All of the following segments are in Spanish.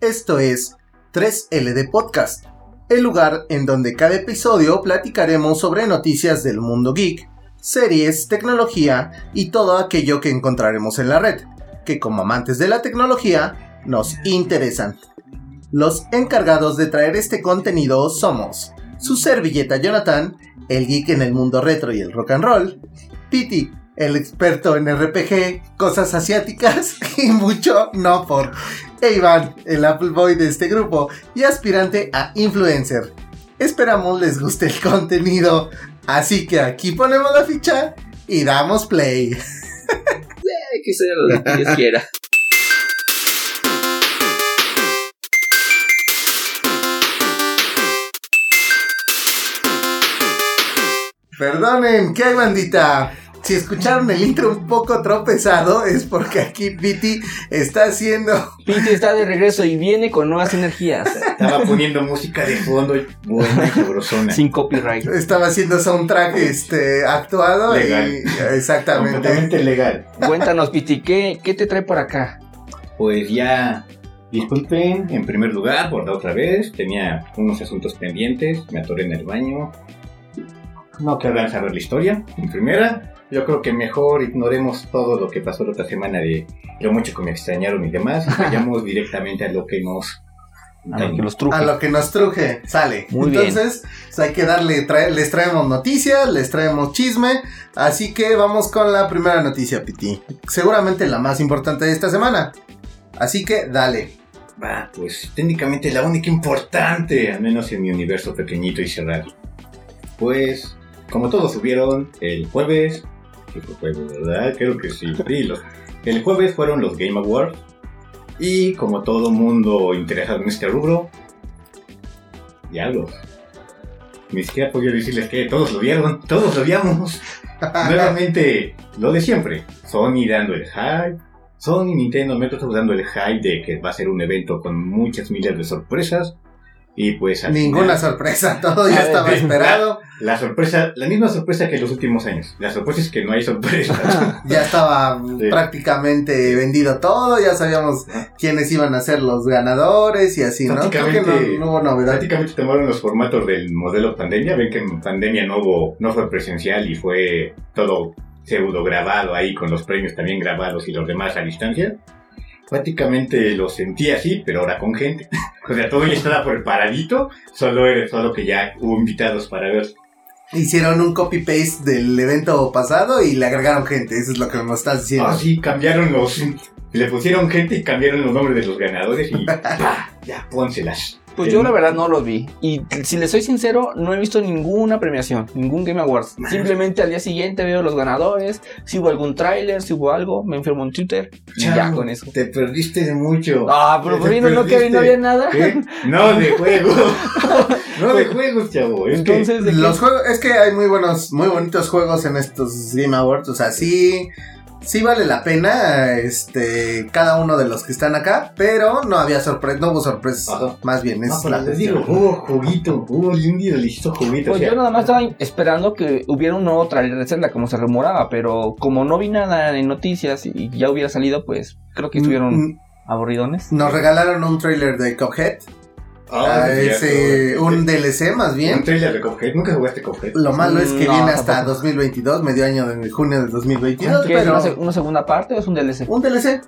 Esto es 3LD Podcast, el lugar en donde cada episodio platicaremos sobre noticias del mundo geek, series, tecnología y todo aquello que encontraremos en la red, que como amantes de la tecnología nos interesan. Los encargados de traer este contenido somos su servilleta Jonathan, el geek en el mundo retro y el rock and roll, Piti, el experto en RPG, cosas asiáticas y mucho no por. E Iván, el Apple Boy de este grupo y aspirante a influencer. Esperamos les guste el contenido, así que aquí ponemos la ficha y damos play. Que ser lo que Dios quiera. Perdonen, ¿qué hay bandita? Si escucharon el intro un poco tropezado es porque aquí Piti está haciendo... Piti está de regreso y viene con nuevas energías. Estaba poniendo música de fondo buena y. Sin copyright. Estaba haciendo soundtrack este, actuado. Legal. Y, exactamente. Completamente legal. Cuéntanos, Piti, ¿qué, ¿qué te trae por acá? Pues ya, disculpen, en primer lugar, por la otra vez, tenía unos asuntos pendientes, me atoré en el baño. No querrán saber la historia, en primera. Yo creo que mejor ignoremos todo lo que pasó la otra semana de lo mucho que me extrañaron y demás. Y vayamos directamente a lo que nos... A lo que los truje. A lo que nos truje, sale. Muy bien. Entonces, pues, hay que darle, trae- les traemos noticias, les traemos chisme. Así que vamos con la primera noticia, Piti. Seguramente la más importante de esta semana. Así que dale. Va, pues técnicamente la única importante, al menos en mi universo pequeñito y cerrado. Pues, como todos subieron el jueves, que fue jueves, ¿verdad? Creo que sí. sí, los- el jueves fueron los Game Awards. Y como todo mundo interesado en este rubro, diablos. Ni siquiera podía decirles que todos lo vieron, todos lo viamos. Nuevamente, lo de siempre. Sony dando el hype. Sony, Nintendo, Microsoft dando el hype de que va a ser un evento con muchas miles de sorpresas. Y pues al Ninguna final, sorpresa, todo ya A ver, estaba esperado. La sorpresa, la misma sorpresa que en los últimos años. La sorpresa es que no hay sorpresa. Ya estaba Sí. prácticamente vendido todo, ya sabíamos quiénes iban a ser los ganadores y así, ¿no? Creo que no, Prácticamente- no hubo novedad. Prácticamente tomaron los formatos del modelo pandemia. Ven que en pandemia no hubo, no fue presencial y fue todo pseudo grabado ahí con los premios también grabados y los demás a distancia. Prácticamente lo sentí así, pero ahora con gente. o sea, todo ya estaba preparadito, solo, era- solo que ya hubo invitados para ver. Hicieron un copy-paste del evento pasado y le agregaron gente, eso es lo que nos estás diciendo. Ah, sí, cambiaron los. Le pusieron gente y cambiaron los nombres de los ganadores y ¡pa! ya, pónselas. Pues yo la verdad no los vi. Y si les soy sincero, no he visto ninguna premiación, ningún Game Awards. Simplemente al día siguiente veo los ganadores, si hubo algún tráiler, si hubo algo, me enfermo en Twitter y ya con eso. Te perdiste de mucho. Ah, pero por no, que no había nada. No de juegos. no de juegos, chavo. Es que Entonces, ¿de qué? Los juegos, es que hay muy buenos, muy bonitos juegos en estos Game Awards, o sea, sí, sí vale la pena, este, cada uno de los que están acá, pero no había sorpresa, no hubo sorpresas, Ajá. más bien, es No, pero la les digo, hubo juguito, hubo un delicioso juguito. Pues o sea, yo nada más estaba esperando que hubiera un nuevo trailer de Zelda como se rumoraba, pero como no vi nada en noticias y ya hubiera salido, pues creo que estuvieron Mm, aburridones. Nos regalaron un trailer de Cuphead, ah, ah, es ese, cierto. un DLC más Un bien. trailer de Cuphead. Nunca jugaste Cuphead. Lo malo es que No, viene hasta tampoco. 2022, medio año de junio de 2022, ¿Qué es pero una segunda parte o es un DLC? un DLC.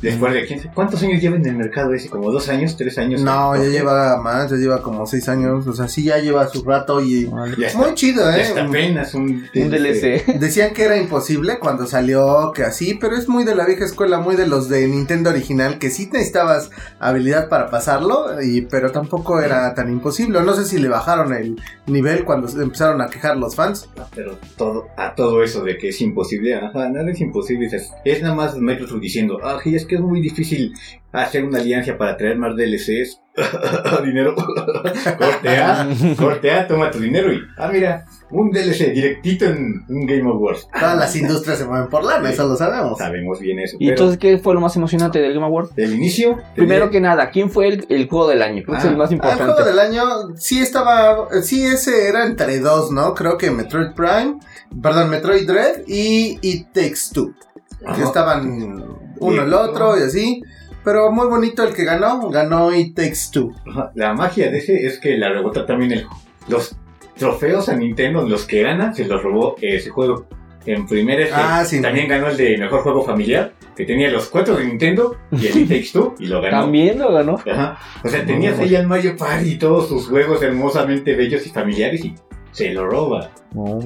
Después de 15. ¿Cuántos años lleva en el mercado ese? ¿Como dos años? ¿Tres años? No, ya lleva más, ya lleva como seis años, o sea, sí ya lleva su rato y Ya está, muy chido, ya eh. está apenas un, Un DLC. Decían que era imposible cuando salió, que así, pero es muy de la vieja escuela, muy de los de Nintendo original, que sí necesitabas habilidad para pasarlo, y, pero tampoco era tan imposible. No sé si le bajaron el nivel cuando empezaron a quejar los fans. Pero todo, a todo eso de que es imposible, ajá, nada es imposible. Es, es nada más Microsoft diciendo, ah, es que es muy difícil hacer una alianza para traer más DLCs. dinero. cortea, cortea, toma tu dinero y, ah, mira, un DLC directito en un Game Awards. Todas las industrias se mueven por lana, eso lo sabemos. Sabemos bien eso. ¿Y pero entonces qué fue lo más emocionante del Game Award? del inicio, Primero que nada, ¿quién fue el, el juego del año? Creo que es Ah, el más Ah, el importante. juego del año sí estaba, sí ese era entre dos, ¿no? Creo que Metroid Prime, perdón, Metroid Dread y It Takes Two. Que estaban uno el otro y así. Pero muy bonito el que ganó, ganó It Takes Two. La magia de ese es que la rebota también el, los trofeos a Nintendo, los que gana, se los robó ese juego. En primera este, Ah, sí. también ganó el de mejor juego familiar, que tenía los cuatro de Nintendo y el It Takes Two, y lo ganó. También lo ganó. Ajá. O sea, tenías ahí al Mario Party y todos sus juegos hermosamente bellos y familiares y se lo roba.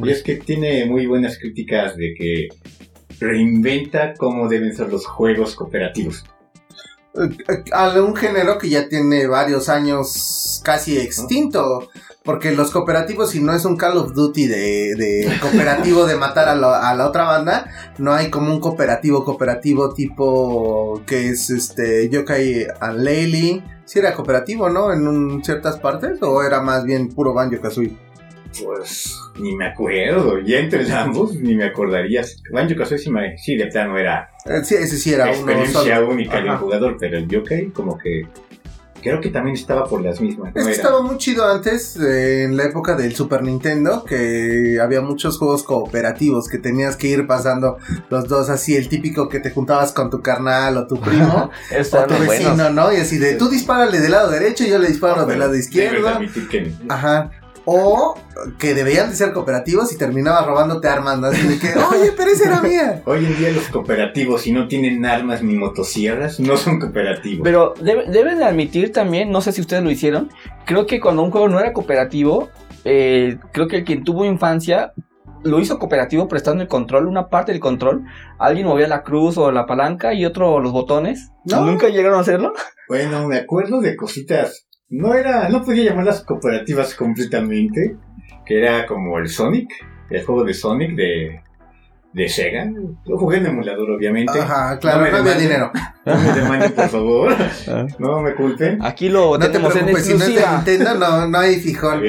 Y es que tiene muy buenas críticas de que reinventa cómo deben ser los juegos cooperativos. Eh, A un género que ya tiene varios años casi extinto. Porque los cooperativos, si no es un Call of Duty de, de cooperativo de matar a, la- a la otra banda, no hay como un cooperativo, cooperativo tipo que es este Yokai and Laylee. Si era cooperativo, ¿no? En un- ciertas partes, o era más bien puro Banjo Kazooie. Pues ni me acuerdo. Y entre ambos ni me acordaría. Banjo Kazooie sí, me- sí, de plano era Eh, sí, ese sí era uno experiencia solo. única de un Ajá. jugador, pero el Yokai como que creo que también estaba por las mismas. ¿no? Es que Era- estaba muy chido antes, eh, en la época del Super Nintendo, que había muchos juegos cooperativos que tenías que ir pasando los dos, así el típico que te juntabas con tu carnal o tu primo o tu vecino, buenos. ¿no? Y así de tú dispárale del lado derecho y yo le disparo Bueno, del lado izquierdo. Ajá. O que debían de ser cooperativos y terminabas robándote armas, ¿no? Así de que, oye, pero esa era mía. Hoy en día los cooperativos, si no tienen armas ni motosierras, no son cooperativos. Pero debe- deben de admitir también, no sé si ustedes lo hicieron, creo que cuando un juego no era cooperativo, eh, creo que el quien tuvo infancia lo hizo cooperativo prestando el control, una parte del control. Alguien movía la cruz o la palanca y otro los botones. No. ¿Nunca llegaron a hacerlo? Bueno, me acuerdo de cositas. No era, no podía llamarlas cooperativas completamente. Que era como el Sonic, el juego de Sonic de, de Sega. Lo jugué en emulador, obviamente. Ajá, claro, No no, me había demanden. dinero. No me demanden, por favor. No me culpen. Aquí lo No te en preocupes, si no es de exclusiva. Nintendo, no, no hay fijón.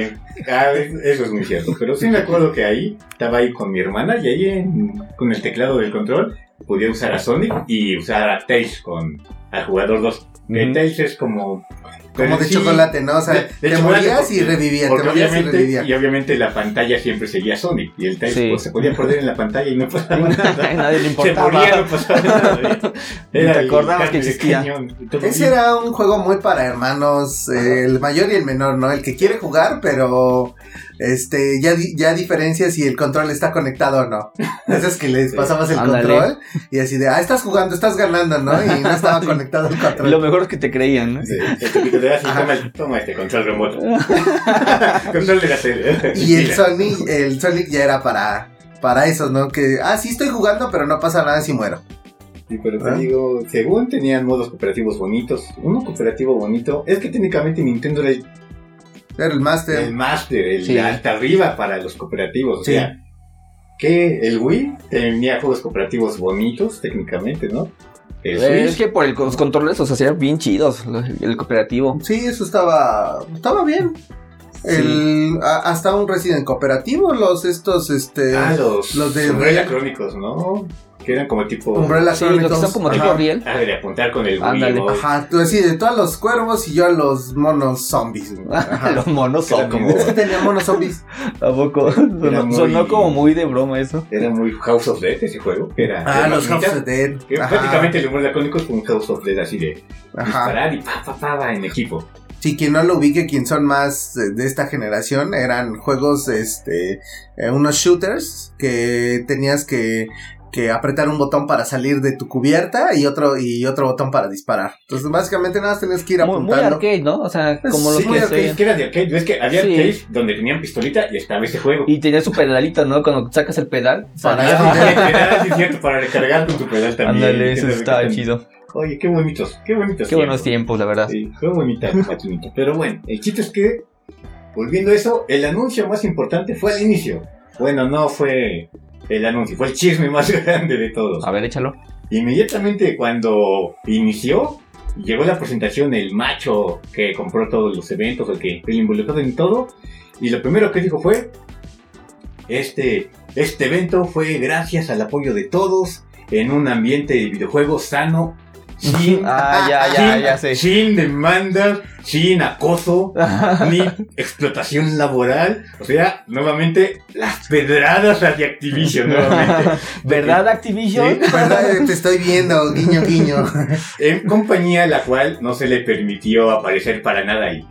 Ah, es- eso es muy cierto. Pero sí me acuerdo que ahí estaba ahí con mi hermana y ahí en- con el teclado del control podía usar a Sonic y usar a Tails con al jugador 2. Que Ujú. Tails es como. Como de sí, chocolate, ¿no? O sea, de- de te morías porque- y revivían, te morías y obviamente, revivían. y obviamente la pantalla siempre seguía Sonic. Y el Tails Sí. pues, se podía perder en la pantalla y no pasaba nada. Nadie le Se importaba. moría, no pasaba nada. Acordabas carne que existía. Ese era un juego muy para hermanos, eh, el mayor y el menor, ¿no? El que quiere jugar, pero este ya, ya diferencia si el control está conectado o no. Esas que les pasabas el Ándale. control y así de, ah, estás jugando, estás ganando, ¿no? Y no estaba conectado el Y control. lo mejor es que te creían, ¿no? Sí, así, el- toma este control remoto. control de la tele. Y el. Sonic, el Sonic ya era para, para esos, ¿no? Que, ah, sí estoy jugando, pero no pasa nada si muero. Sí, pero te ¿Ah? digo, según tenían modos cooperativos bonitos, uno cooperativo bonito, es que técnicamente Nintendo era el, Era el Master. el master, el Sí. hasta arriba para los cooperativos. O Sí. sea, que el Wii tenía juegos cooperativos bonitos, técnicamente, ¿no? El Eh, Es que por el- los controles, o sea, serían bien chidos, el cooperativo. Sí, eso estaba, estaba bien. El, a- hasta un Resident cooperativo, los estos, este, ah, los, los de Crónicos, ¿no? Que eran como tipo... Umbrella Sí, los que son como Ajá. tipo riel. Ah, de apuntar con el. Ándale. Ajá, tú así de todos los cuervos y yo a los monos zombies. Los monos son como- Es que tenía monos zombies. ¿A poco? Sonó, muy- sonó como muy de broma eso. Era muy House of Dead ese juego. que Era Ah, de los House of Dead. Que prácticamente el Umbrella Crónicos fue un House of Dead así de Ajá. disparar y pa, pa, pa, pa, en equipo. Si quien no lo ubique, quien son más de, de esta generación, eran juegos, este, eh, unos shooters que tenías que, que apretar un botón para salir de tu cubierta y otro, y otro botón para disparar. Entonces, básicamente nada más tenías que ir Muy, muy apuntando. arcade, ¿no? O sea, como los sí, que muy se arcade. Es que era de arcade, es que había Sí. arcades donde tenían pistolita y estaba ese juego. Y tenía su pedalito, ¿no? Cuando sacas el pedal. Para-. Era, sí, cierto, para recargar con tu pedal también. Ándale, eso Que está también- chido. Oye, qué bonitos, qué bonitos. Qué buenos tiempos, la verdad. Sí, fue bonita maquinita. Pero bueno, el chiste es que, volviendo a eso, el anuncio más importante fue al inicio. Bueno, no fue el anuncio, fue el chisme más grande de todos. A ver, échalo. Inmediatamente cuando inició, llegó la presentación, el macho que compró todos los eventos, el que el involucrado en todo, y lo primero que dijo fue, este, este evento fue gracias al apoyo de todos, en un ambiente de videojuegos sano, sin, Ah, ya, ya, ya sé. sin demandas, sin acoso, ni explotación laboral. O sea, nuevamente, las pedradas hacia Activision, nuevamente. ¿Verdad, Activision? Sí. ¿Verdad? Te estoy viendo, guiño, guiño. En compañía a la cual no se le permitió aparecer para nada ahí.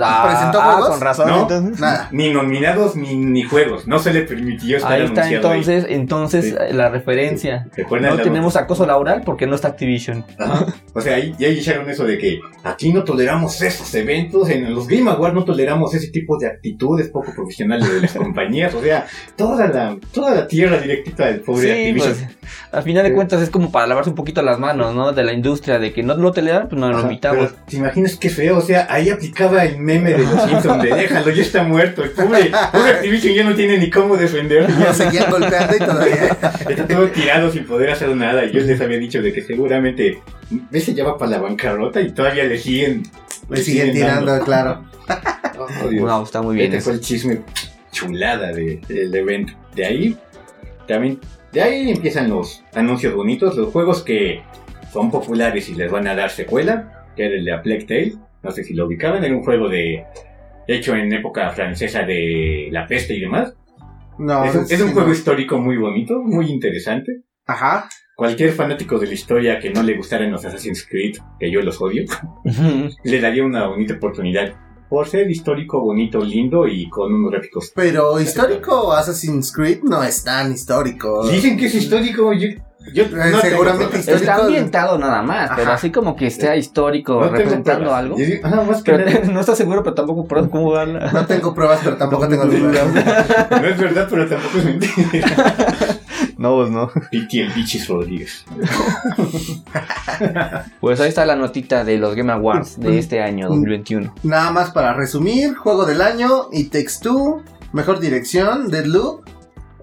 Ah, ¿Presentó ah, juegos? con razón, No. entonces. Nada. Ni nominados ni, ni juegos. No se le permitió estar Ahí está anunciado ahí. entonces, entonces Sí. eh, la referencia. ¿Recuerdan No la- tenemos acoso laboral porque no está Activision. Ajá. O sea, ahí ya dijeron eso de que aquí no toleramos esos eventos, en los Game Awards no toleramos ese tipo de actitudes poco profesionales de las compañías, o sea, toda la, toda la tierra directita del pobre Sí, Activision. pues, al final de cuentas es como para lavarse un poquito las manos, ¿no? De la industria, de que no lo toleran, pues no lo invitamos. pero ¿Te imaginas qué feo? O sea, ahí aplicaba el meme de los Simpsons de déjalo, ya está muerto. El pobre, pobre Activision ya no tiene ni cómo defender. Lo seguían golpeando y todavía. Está todo tirado sin poder hacer nada. Y yo les había dicho de que seguramente ese ya va para la bancarrota y todavía le siguen. Le siguen tirando, claro. Oh, está muy bien Este eso. fue el chisme chulada de- del evento. De ahí, también, de ahí empiezan los anuncios bonitos, los juegos que son populares y les van a dar secuela, que era el de A Plague Tale, no sé si lo ubicaban, era un juego de hecho en época francesa de la peste y demás. No, es, un, sí, es un no. juego histórico muy bonito, muy interesante. Ajá. Cualquier fanático de la historia que no le gustaran los Assassin's Creed, que yo los odio, le daría una bonita oportunidad por ser histórico, bonito, lindo y con unos gráficos Pero histórico Assassin's Creed no es tan histórico. Dicen que es histórico. Yo, yo no tengo seguramente pruebas. histórico. Está ambientado nada más, pero Ajá. así como que sea histórico, No representando pruebas. algo. Yo ah, más que Pero no está seguro, pero tampoco por cómo darla. No tengo pruebas, pero tampoco tengo dudas. No es verdad, pero tampoco es mentira. No, pues no. Piti el Bichis Rodríguez. Pues ahí está la notita de los Game Awards de este año, 2021. Nada más para resumir: Juego del año, Takes Two, Mejor dirección, Deadloop,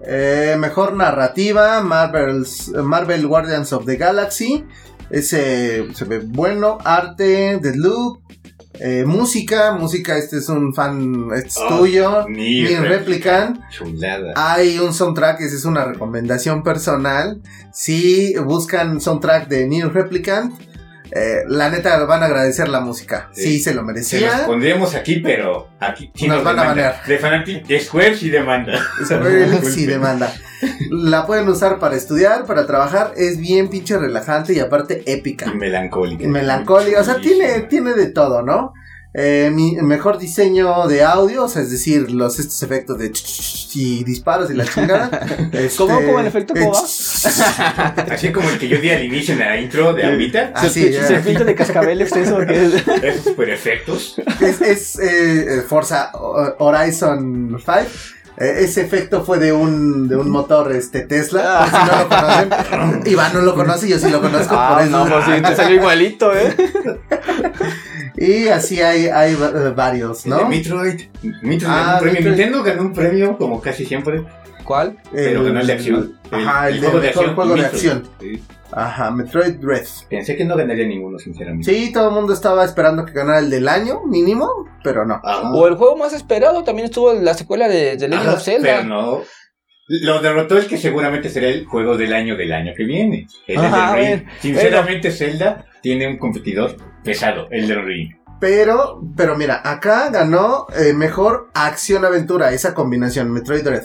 eh, Mejor narrativa, Marvel's, Marvel Guardians of the Galaxy. Ese se ve bueno. Arte, Deadloop. Eh, música, música, este es un fan, este es Oh, tuyo. Ni Nier Replicant. Chulada. Hay un soundtrack, esa es una recomendación personal. Si buscan soundtrack de Nier Replicant, eh, la neta van a agradecer la música. Sí, Sí. se lo Se los merecía. pondríamos aquí, pero aquí Nos van a banear. De Fanatic, Square sí demanda. Square sí demanda. La pueden usar para estudiar, para trabajar. Es bien pinche relajante y aparte épica. Y melancólica. Melancólica. O sea, tiene, tiene de todo, ¿no? Eh, mi mejor diseño de audio, o sea, es decir, los estos efectos de ch- ch- ch- y disparos y la chingada. Este, ¿Cómo? ¿Cómo el efecto? ¿Cómo eh, va? ch- ch- Así como el que yo di al inicio en la intro de ahorita. Ah, sí, ¿Se, ya. se pinta de cascabel exceso que es? Esos super efectos. Es, es eh, Forza Ho- Horizon 5. Eh, ese efecto fue de un, de un motor este, Tesla. Por si no lo conocen. Iván no lo conoce, yo sí lo conozco. por Ah, eso. no, pues sí, te salió igualito, ¿eh? Y así hay, hay eh, varios, El de ¿no? Metroid. Metroid Ah, ganó un premio. Metroid. Nintendo ganó un premio, como casi siempre. ¿Cuál? Pero ganó el de acción. Ajá, el, de juego de acción. juego de acción. Sí. Ajá, Metroid Dread. Pensé que no ganaría ninguno, sinceramente. Sí, todo el mundo estaba esperando que ganara el del año, mínimo, pero no. Ah, O el juego más esperado también estuvo la secuela de, de Legend ajá, of Zelda. Pero no. Lo derrotó el que seguramente será el juego del año del año que viene. El Ajá, Ring. ver, Sinceramente, Zelda tiene un competidor pesado, el del Ring. Pero, pero mira, acá ganó eh, mejor acción-aventura, esa combinación, Metroid Dread.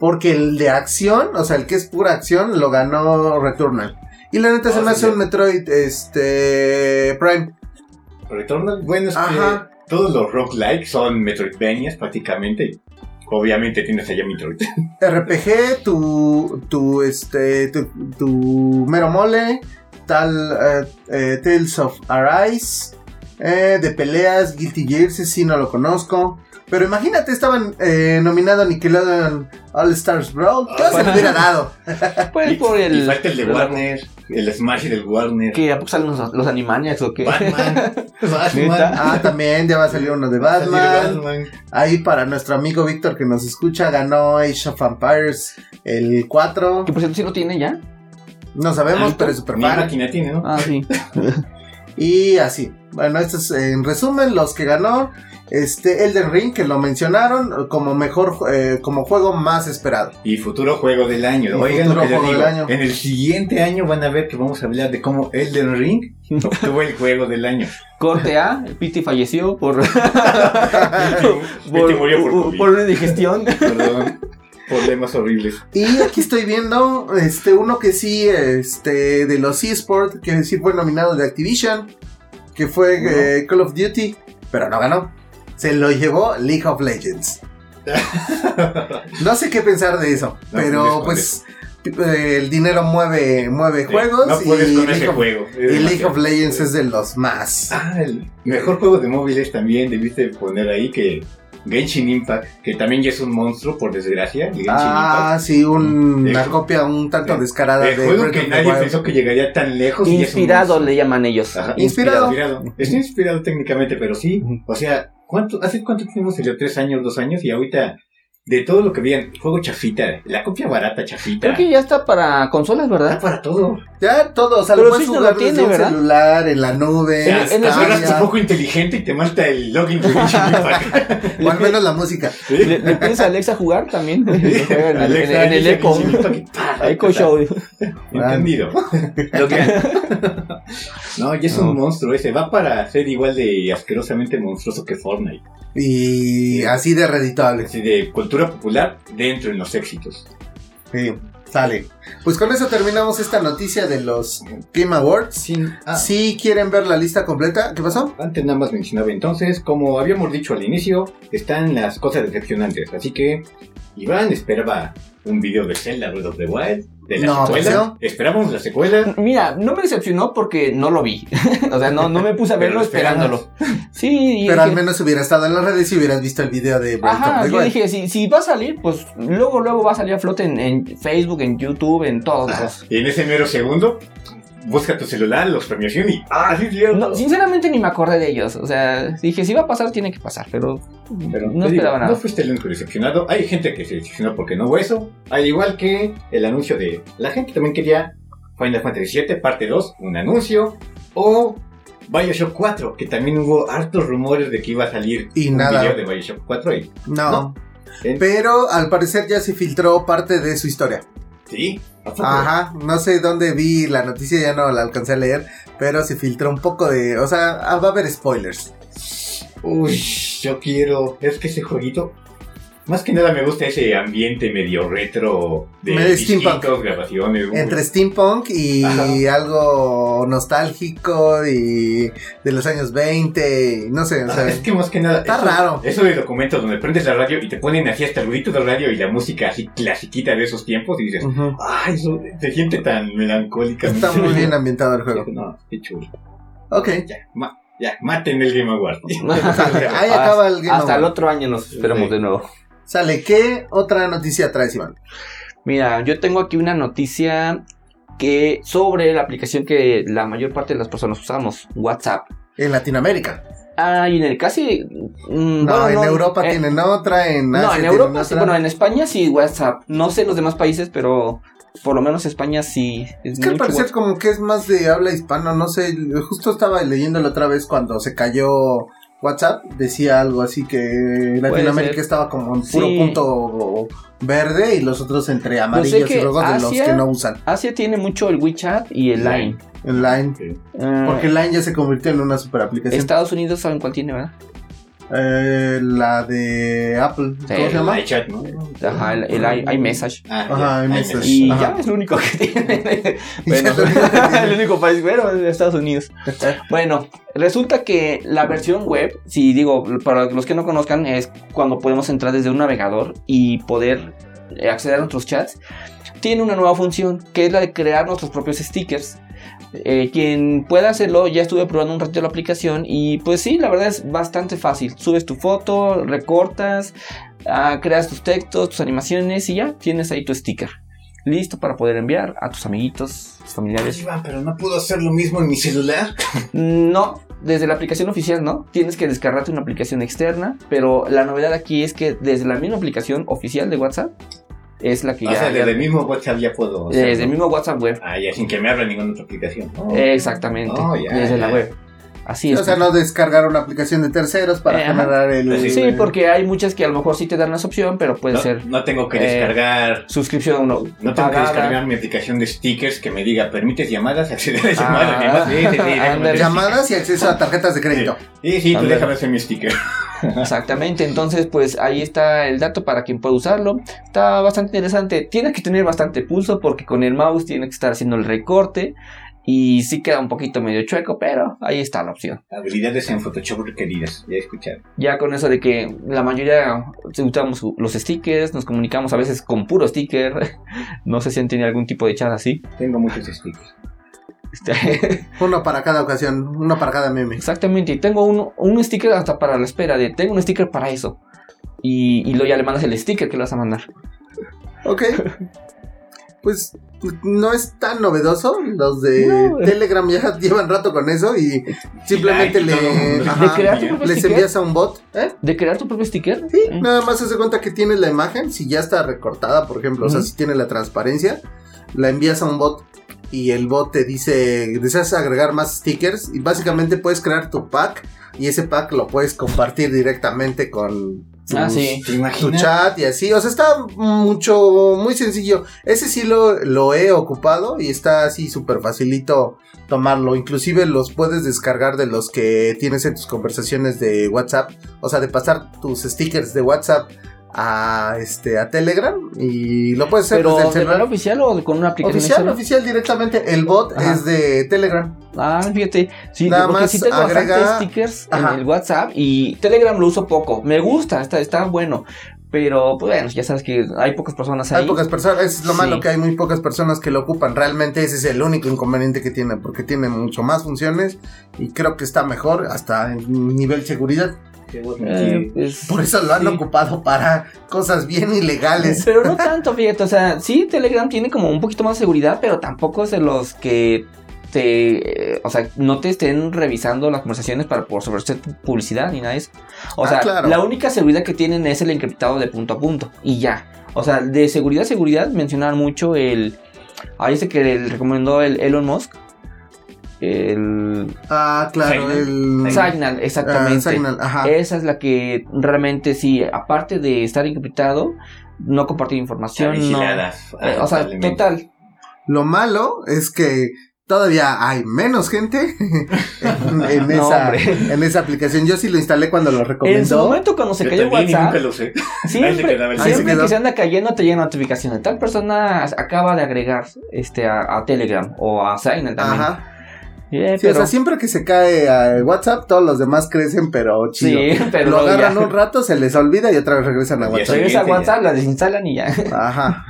Porque el de acción, o sea, el que es pura acción, lo ganó Returnal. Y la neta se Ah, me hace un Metroid este Prime. Returnal, bueno, es Ajá. que todos los roguelikes son Metroidvanias prácticamente. Obviamente tienes allá Metroid. RPG, tu, tu, este, tu, tu mero mole, tal, eh, eh, Tales of Arise, eh, de peleas, Guilty Gear, ese sí no lo conozco. Pero imagínate, estaban eh, nominado a Nickelodeon All Stars Brawl. ¿Qué se le hubiera dado? Pues y, por el. y falta el de Warner, el Smash del Warner. ¿Qué? ¿A poco salen los, los Animaniacs o qué? Batman. Batman. ¿Neta? Ah, también ya va a salir uno de Batman. Batman. Ahí para nuestro amigo Víctor que nos escucha, ganó Age of Empires el 4. Que por cierto sí lo tiene ya. No sabemos, Ah, pero es super máquina tiene, ¿no? Ah, sí. Y así. Bueno, esto es en resumen los que ganó. Este Elden Ring, que lo mencionaron como mejor, eh, como juego más esperado. Y futuro juego del año. Y Oigan futuro lo que juego digo. del año. En el siguiente año van a ver que vamos a hablar de cómo Elden Ring obtuvo el juego del año. Corte A, Piti falleció por, Piti murió por COVID. por una indigestión. Perdón. Problemas horribles. Y aquí estoy viendo este uno que sí, este, de los eSports, que sí fue nominado de Activision, que fue No. eh, Call of Duty, pero no ganó. Se lo llevó League of Legends. No sé qué pensar de eso, No pero pues eh, el dinero mueve, mueve juegos No puedes y, con League ese of, juego. y League of Legends es de los más. Ah, el mejor juego de móviles también debiste poner ahí que Genshin Impact, que también ya es un monstruo por desgracia. el Ah, sí, un- una copia un tanto descarada. El de juego que nadie Wild. pensó que llegaría tan lejos. y ya es un Inspirado le llaman ellos. Ajá. Inspirado. Inspirado. Está inspirado técnicamente, pero sí. O sea, ¿cuánto, ¿hace cuánto tiempo salió? ¿Tres años, dos años? Y ahorita, de todo lo que veían, juego chafita, la copia barata chafita. Creo que ya está para consolas, Está ¿verdad? para todo. Ya todo, o sea, Pero lo puedes Switch no jugar lo desde tiene, un ¿verdad? celular, en la nube, En- en el Juegas Stadia, un poco inteligente y te mata el login o al menos la música. ¿Sí? ¿Le, le pides a Alexa jugar también? Lo juega en, el- Alexa, en el dice Echo. Show. Entendido. Lo que- No, ya es un monstruo ese. Va para ser igual de asquerosamente monstruoso que Fortnite. Y así de reditable. Así de cultura popular dentro en los éxitos. Sí, sale. Pues con eso terminamos esta noticia de los Game Awards. Ah, Si quieren ver la lista completa, ¿qué pasó? Antes nada más mencionaba entonces, como habíamos dicho al inicio, están las cosas decepcionantes. Así que Iván esperaba un video de Zelda Breath of the Wild, de la No, secuela. ¿no? Esperábamos la secuela. Mira, no me decepcionó porque no lo vi. o sea, no, no me puse a verlo esperándolo. Sí, y Pero al menos hubiera estado en las redes y hubieras visto el video de Breath Ajá, of the yo Wild. dije, si, si va a salir, pues luego, luego va a salir a flote en, en Facebook, en YouTube, en todos lados. Y en ese mero segundo, busca tu celular, los premiación y. ¡Ah, sí, es cierto! No, sinceramente ni me acordé de ellos. O sea, dije, si va a pasar, tiene que pasar, pero, Pero no digo, esperaba nada. No fuiste el único decepcionado. Hay gente que se decepcionó porque no hubo eso. Al igual que el anuncio de. La gente también quería Final Fantasy VII, parte 2, un anuncio. O Bioshock 4, que también hubo hartos rumores de que iba a salir Y un nada. video de Bioshock 4. Y, No. No. Pero al parecer ya se filtró parte de su historia. Sí. Ajá, no sé dónde vi la noticia, ya no la alcancé a leer, pero se filtró un poco de, o sea, ah, va a haber spoilers. Uy, yo quiero. Es que ese jueguito. Más que nada me gusta ese ambiente medio retro de Medio steampunk. grabaciones. uy. Entre steampunk y Ajá. algo nostálgico y de los años 20, y no sé, o sea, Ah, es que más que nada. está eso- raro. Eso de documentos donde prendes la radio y te ponen así hasta el ruidito de radio y la música así clasiquita de esos tiempos y dices, Ujú. ay, eso se siente tan melancólica. Está muy bien ambientado el juego. No, qué chulo. Ok, Ya, ya, maten el Game Award. ahí acaba el Game Hasta el Award. otro año nos esperamos Sí. de nuevo. Sale, ¿qué otra noticia traes, Iván? Mira, yo tengo aquí una noticia que sobre la aplicación que la mayor parte de las personas usamos, WhatsApp. En Latinoamérica. Ah, y en el casi. mm, No, bueno, en Europa eh, tienen otra, en No, Asia en tienen Europa sí. Bueno, en España sí, WhatsApp. No sé en los demás países, pero por lo menos España sí. Es que al parecer como que es más de habla hispana, no sé, justo estaba leyéndolo otra vez cuando se cayó WhatsApp, decía algo así que Latinoamérica estaba como en puro Sí. punto verde y los otros entre amarillos y luego de los que no usan Asia tiene mucho el WeChat y el Line. en Line. Sí. Ah, Porque Line ya se convirtió en una super aplicación. Estados Unidos saben cuál tiene, ¿verdad? Eh, la de Apple, Sí, ¿cómo se llama? El iChat, ¿no? Ajá, el, el i- iMessage. Ah, Ajá, iMessage. Y Ajá. ya es lo único que tiene. Y bueno, es lo único que tiene. el único país, bueno, es Estados Unidos. Bueno, resulta que la versión web, si digo, para los que no conozcan, es cuando podemos entrar desde un navegador y poder eh, acceder a nuestros chats. Tiene una nueva función que es la de crear nuestros propios stickers. Eh, quien pueda hacerlo, ya estuve probando un ratito la aplicación y pues sí, la verdad es bastante fácil. Subes tu foto, recortas, ah, creas tus textos, tus animaciones y ya tienes ahí tu sticker. Listo para poder enviar a tus amiguitos, tus familiares. Iván, pero no puedo hacer lo mismo en mi celular. No, desde la aplicación oficial no. Tienes que descargarte una aplicación externa. Pero la novedad aquí es que desde la misma aplicación oficial de WhatsApp es la que O ya. sea, ya- desde el mismo WhatsApp ya puedo. desde el mismo WhatsApp web. Ah, ya sin que me abra ninguna otra aplicación. Oh. Exactamente. Oh, ya, desde la web. Así es. O sea, no descargar una aplicación de terceros para Eh, generar el... Sí, porque hay muchas que a lo mejor sí te dan esa opción, pero puede No, ser no tengo que eh, descargar. suscripción no, No tengo que descargar mi aplicación de stickers que me diga permites llamadas, acceder a Ah, llamadas. demás. Sí, sí, sí, Llamadas y acceso a tarjetas de crédito. Sí, sí, tú déjame hacer mi sticker. Exactamente, entonces pues ahí está el dato para quien pueda usarlo. Está bastante interesante. Tiene que tener bastante pulso porque con el mouse tiene que estar haciendo el recorte y sí queda un poquito medio chueco, pero ahí está la opción. Habilidades en Photoshop requeridas, ya escucharon. Ya con eso de que la mayoría usamos los stickers, nos comunicamos a veces con puro sticker. No sé si han tenido algún tipo de chat así. Tengo muchos stickers. Este, Uno para cada ocasión, uno para cada meme. Exactamente, y tengo un, un sticker hasta para la espera de tengo un sticker para eso. Y, y luego ya le mandas el sticker que le vas a mandar. Ok. Pues no es tan novedoso. Los de No. Telegram ya llevan rato con eso y simplemente like le, ajá, ¿De crear tu propio les sticker? envías a un bot. ¿eh? ¿De crear tu propio sticker? Sí, Mm. nada más se hace cuenta que tienes la imagen, si ya está recortada, por ejemplo, o sea, si tiene la transparencia, la envías a un bot y el bot te dice, deseas agregar más stickers y básicamente puedes crear tu pack y ese pack lo puedes compartir directamente con Ah, sí. ¿Te tu chat y así, o sea, está mucho, muy sencillo. Ese sí lo, lo he ocupado y está así súper facilito tomarlo. Inclusive los puedes descargar de los que tienes en tus conversaciones de WhatsApp. O sea, de pasar tus stickers de WhatsApp a este a Telegram y lo puedes hacer ¿Pero desde el de celular. manera oficial o con una aplicación? Oficial, oficial directamente. El bot Ajá. es de Telegram. Ah, fíjate. Sí, Nada porque más sí tengo agrega- bastantes stickers Ajá. en el WhatsApp y Telegram lo uso poco. Me gusta, está, está bueno. Pero, pues bueno, ya sabes que hay pocas personas ahí. Hay pocas personas, es lo Sí. malo que hay muy pocas personas que lo ocupan. Realmente ese es el único inconveniente que tiene, porque tiene mucho más funciones y creo que está mejor hasta en nivel seguridad. Qué bueno Eh, pues, Por eso lo han sí. ocupado para cosas bien ilegales. Pero no tanto, fíjate, o sea, sí, Telegram tiene como un poquito más de seguridad, pero tampoco es de los que te, eh, o sea, no te estén revisando las conversaciones para por sobre publicidad ni nada de eso. O Ah, sea, claro. la única seguridad que tienen es el encriptado de punto a punto y ya. O sea, de seguridad, seguridad, mencionar mucho el, ahí ese que le recomendó el Elon Musk, el Ah, claro, Signal. el. Signal, exactamente. Ah, Signal, ajá. Esa es la que realmente sí, aparte de estar encriptado, no compartir información, no. Eh, o sea, total. Lo malo es que todavía hay menos gente en, en No, esa, en esa aplicación. Yo sí lo instalé cuando lo En su recomendó. momento cuando se Yo cayó WhatsApp, nunca lo sé. Ahí se siempre, se siempre quedó. que se anda cayendo te llega notificación. Tal persona acaba de agregar este a, a Telegram o a Signal también. Ajá. Sí, pero, o sea, siempre que se cae a WhatsApp, todos los demás crecen, pero chido. sí, pero lo agarran ya. un rato, se les olvida y otra vez regresan a WhatsApp. Regresa a. WhatsApp, la desinstalan y ya. Ajá.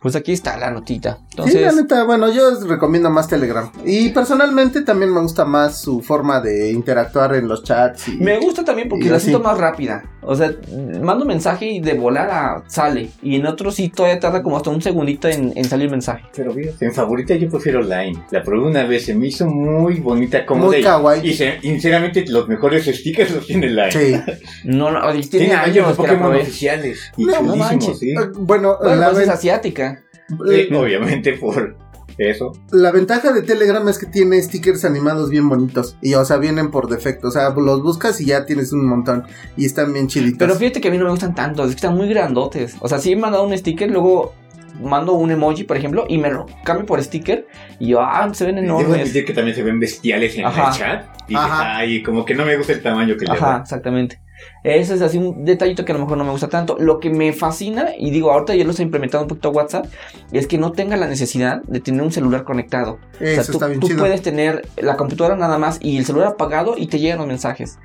Pues aquí está la notita. Sí, Entonces, la neta, bueno, yo recomiendo más Telegram. Y personalmente también me gusta más su forma de interactuar en los chats. Y... Me gusta también porque la así. siento más rápida. O sea, mando un mensaje y de volar a sale. Y en otro sí todavía tarda como hasta un segundito en, en salir el mensaje. Pero fíjate, en favorita yo prefiero Line. La probé una vez, se me hizo muy bonita, cómoda. Muy y- kawaii. Y se- sinceramente los mejores stickers los tiene Line. Sí. No, no, tiene, Tiene años Pokémon oficiales. Y No chulísimos, manches. sí. Eh, Bueno, Bueno, la, pues es asiática. Sí, obviamente por eso. la ventaja de Telegram es que tiene stickers animados bien bonitos. Y, o sea, vienen por defecto. O sea, los buscas y ya tienes un montón. Y están bien chilitos. Pero fíjate que a mí no me gustan tanto, es que están muy grandotes. O sea, sí he mandado un sticker, luego mando un emoji, por ejemplo, y me lo cambio por sticker. Y yo, ah, se ven Debo enormes. admitir que también se ven bestiales en Ajá. el chat. Y dices, Ajá. ay, como que no me gusta el tamaño que le Ajá, exactamente. Ese es así un detallito que a lo mejor no me gusta tanto. Lo que me fascina, y digo, ahorita ya lo estoy implementando un poquito a WhatsApp, es que no tenga la necesidad de tener un celular conectado. Eso o sea, tú, está bien tú chido. puedes tener la computadora nada más y el celular apagado y te llegan los mensajes.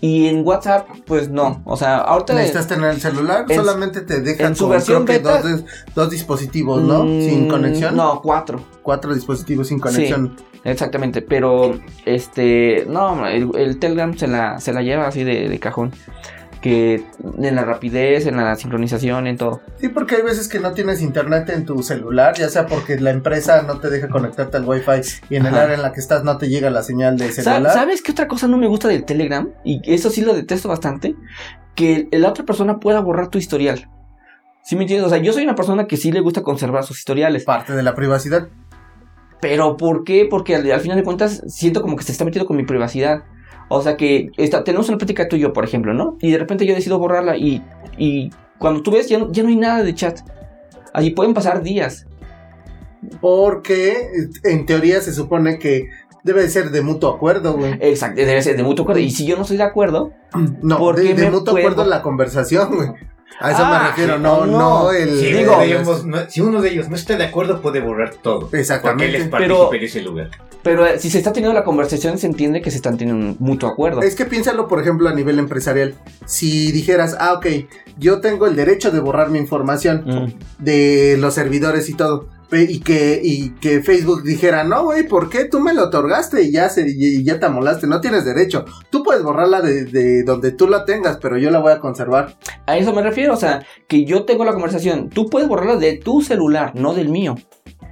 Y en WhatsApp, pues no. O sea, ahorita. Necesitas tener el celular, en- solamente te deja en su versión creo que dos, dos dispositivos, ¿no? Mm, sin conexión. No, cuatro. Cuatro dispositivos sin conexión. Exactamente, pero este, no, el, el Telegram se la, se la lleva así de, de cajón. Que en la rapidez, en la sincronización, en todo. Sí, porque hay veces que no tienes internet en tu celular, ya sea porque la empresa no te deja conectarte al wifi y en el área en la que estás no te llega la señal de celular. ¿Sabes qué otra cosa no me gusta del Telegram? Y eso sí lo detesto bastante. Que la otra persona pueda borrar tu historial. ¿Sí me entiendes? O sea, yo soy una persona que sí le gusta conservar sus historiales. Parte de la privacidad. Pero ¿por qué? Porque al, al final de cuentas siento como que se está metiendo con mi privacidad. O sea que está, tenemos una plática yo, por ejemplo, ¿no? Y de repente yo decido borrarla y, y cuando tú ves ya no, ya no hay nada de chat. Allí pueden pasar días. Porque en teoría se supone que debe de ser de mutuo acuerdo, güey. Exacto, debe ser de mutuo acuerdo. Y si yo no estoy de acuerdo, No, ¿Por de, de mutuo puedo- acuerdo la conversación, güey. A eso Ah, me refiero, sí, no, no, no, el... Si, Digo- uno de ellos, no, si uno de ellos no está de acuerdo, puede borrar todo. Porque él Exactamente. es Pero- de ese lugar. pero eh, si se está teniendo la conversación, se entiende que se están teniendo un mutuo acuerdo. Es que piénsalo, por ejemplo, a nivel empresarial. Si dijeras, ah, ok, yo tengo el derecho de borrar mi información Mm. de los servidores y todo. Y que, y que Facebook dijera, no, güey, ¿por qué tú me lo otorgaste y ya, se, y ya te amolaste? No tienes derecho. Tú puedes borrarla de, de donde tú la tengas, pero yo la voy a conservar. A eso me refiero, o sea, que yo tengo la conversación. Tú puedes borrarla de tu celular, no del mío.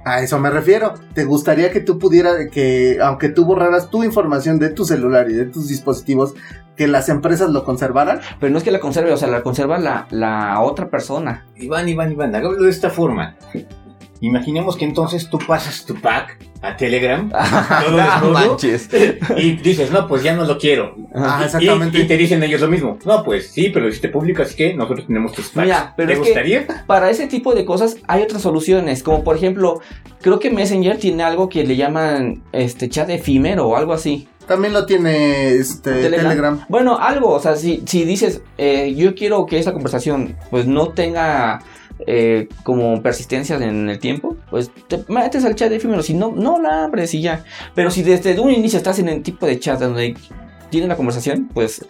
A eso me refiero. ¿Te gustaría que tú pudieras, que aunque tú borraras tu información de tu celular y de tus dispositivos, que las empresas lo conservaran? Pero no es que la conserve, o sea, la conserva la, la otra persona. Iván, Iván, Iván, hagámoslo de esta forma. Imaginemos que entonces tú pasas tu pack a Telegram todo No desnudo manches. y dices, no, pues ya no lo quiero. Ah, Y- exactamente. Y, te dicen ellos lo mismo. No, pues sí, pero lo hiciste público, así que nosotros tenemos tus packs. Mira, pero ¿Te es que- gustaría? Para ese tipo de cosas hay otras soluciones, como por ejemplo, creo que Messenger tiene algo que le llaman este chat efímero o algo así. También lo tiene este, Telegram. Telegram. Bueno, algo, o sea, si, si dices, eh, yo quiero que esta conversación pues no tenga eh, como persistencia en el tiempo, pues te metes al chat efímero, si no, no la abres y ya. Pero si desde un inicio estás en el tipo de chat donde tiene la conversación, pues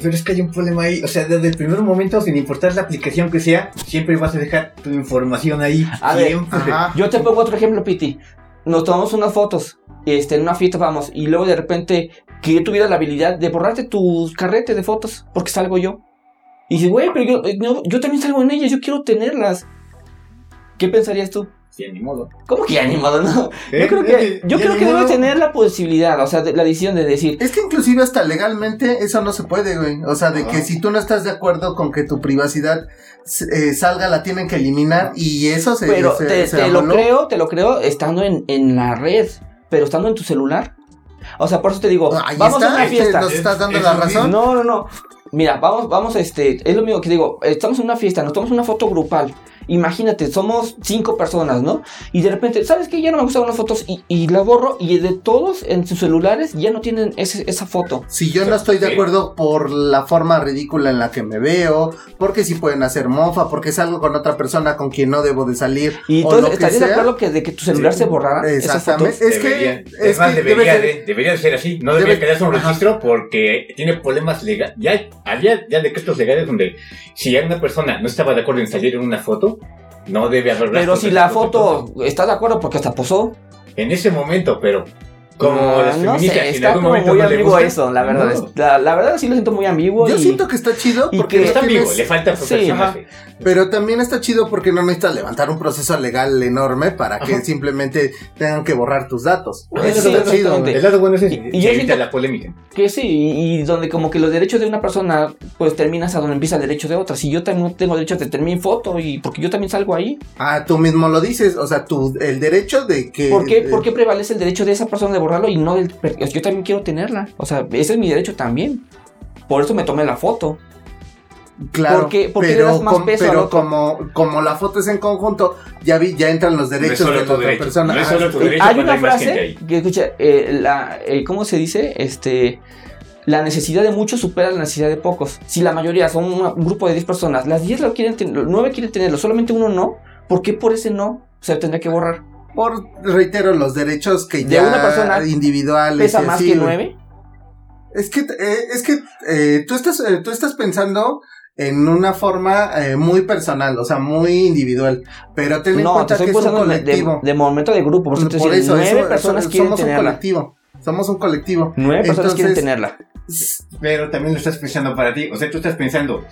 Pero es que hay un problema ahí. O sea, desde el primer momento, sin importar la aplicación que sea, siempre vas a dejar tu información ahí. A ver. Yo te pongo otro ejemplo, Piti. Nos tomamos unas fotos, este, en una fiesta vamos, y luego de repente que yo tuviera la habilidad de borrarte tus carretes de fotos, porque salgo yo. Y dices, güey, pero yo, eh, no, yo también salgo en ellas, yo quiero tenerlas. ¿Qué pensarías tú? Sí, ni modo. ¿Cómo que ya ni modo, no? ¿Eh? Yo creo que, yo creo que debes tener la posibilidad, o sea, de- la decisión de decir, Es que inclusive hasta legalmente eso no se puede, güey. O sea, de que si tú no estás de acuerdo con que tu privacidad eh, salga, la tienen que eliminar y eso se... pero se- te, se te lo creo, te lo creo estando en, en la red, pero estando en tu celular. O sea, por eso te digo, Ahí vamos está, a una fiesta. nos estás dando Es- la razón. No, no, no. Mira, vamos, vamos, este, es lo mismo que digo, estamos en una fiesta, nos tomamos una foto grupal. Imagínate, somos cinco personas, ¿no? Y de repente, ¿sabes qué? Ya no me gustan las fotos y, y la borro y de todos en sus celulares ya no tienen ese- esa foto. Si yo no estoy de acuerdo por la forma ridícula en la que me veo, porque si pueden hacer mofa, porque salgo con otra persona con quien no debo de salir. Y entonces, ¿estarías de acuerdo que de que tu celular Sí. se borrara esas fotos? Exactamente. Es Debería- que, es es más, que debería, debe ser- de, debería de ser así. No Debe- debería quedarse un Ajá. registro porque tiene problemas legales. Ya había ya decretos legales donde si una persona no estaba de acuerdo en salir en una foto, no debe haber Pero si la foto, ¿estás de acuerdo? Porque hasta posó. En ese momento, pero como Ah, las no feministas sé, está algún como muy ambiguo eso, la verdad. no. es- la, la verdad sí lo siento muy ambiguo. Yo y- siento que está chido porque que Está tienes- ambiguo, le falta Sí, personaje. Pero también está chido porque no necesitas levantar un proceso legal enorme para que Ajá. simplemente tengan que borrar tus datos. Ah, Eso sí, está chido. El lado bueno es ese, Y- y yo evita la polémica. Que sí, y, donde como que los derechos de una persona, pues terminas a donde empieza el derecho de otra. Si yo también tengo derecho de tener mi foto y porque yo también salgo ahí. Ah, tú mismo lo dices, o sea, tú, el derecho de que... ¿Por qué, por qué prevalece el derecho de esa persona de borrarlo y no del... Yo también quiero tenerla. O sea, ese es mi derecho también. Por eso me tomé la foto. Claro, ¿Por qué- por qué le pero, das más com- peso pero como, como la foto es en conjunto, ya vi, ya entran los derechos de tu la otra derecho, persona. no es Ah, derecho. Hay una hay frase que escucha, eh, la, eh, ¿cómo se dice? Este, la necesidad de muchos supera la necesidad de pocos. Si la mayoría son una- un grupo de 10 personas, las 10 lo quieren tener, 9 quieren tenerlo, solamente uno no, ¿por qué por ese no se tendría que borrar? Por, reitero, los derechos que De ya una persona individuales. ¿Pesa y más así, que. 9? Es que, eh, es que eh, tú, estás, eh, tú estás pensando en una forma eh, muy personal, o sea, muy individual. Pero ten en No, te cuenta estoy que es un pensando de, de, colectivo. de momento de grupo, por eso te Por eso, 9 eso- personas eso- quieren somos un tenerla. colectivo. Somos un colectivo. 9 personas quieren tenerla. Pero también lo estás pensando para ti. O sea, tú estás pensando,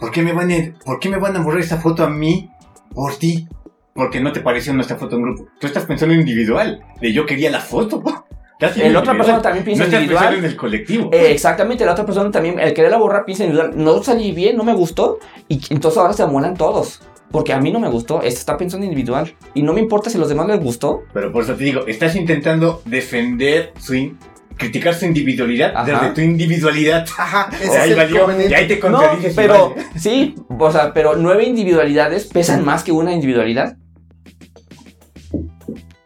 ¿por qué me van a, ¿por qué me van a borrar esta foto a mí por ti? Porque no te pareció nuestra foto en grupo. Tú estás pensando individual. De yo quería la foto. En otra persona también piensa no individual. en el colectivo. Eh, exactamente, la otra persona también, el quererla borrar piensa individual, no salí bien, no me gustó, y entonces ahora se amolan todos. Porque a mí no me gustó, está pensando individual. Y no me importa si a los demás les gustó. Pero por eso te digo, estás intentando defender su... criticar su individualidad Ajá. desde tu individualidad. Ajá, O sea, ahí valió, y ahí te No, contradices. y pero vale. sí, o sea, pero nueve individualidades pesan más que una individualidad.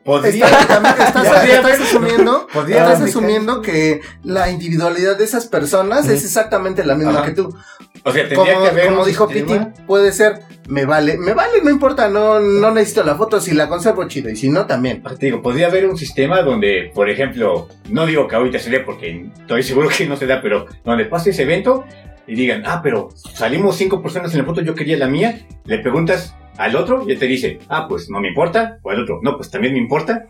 Podría, Está- también estás, estás asumiendo, podría estás asumiendo que la individualidad de esas personas Ujú. es exactamente la misma Ajá. que tú. O sea, tendría Como, que haber como dijo Piti, puede ser, me vale, me vale, no importa, no, no necesito la foto, si la conservo chido, y si no, también. Te digo, podría haber un sistema donde, por ejemplo, no digo que ahorita se dé porque estoy seguro que no se da, pero donde pase ese evento y digan, ah, pero salimos cinco personas en la foto, yo quería la mía, le preguntas al otro y él te dice, ah, pues no me importa, o al otro, no, pues también me importa.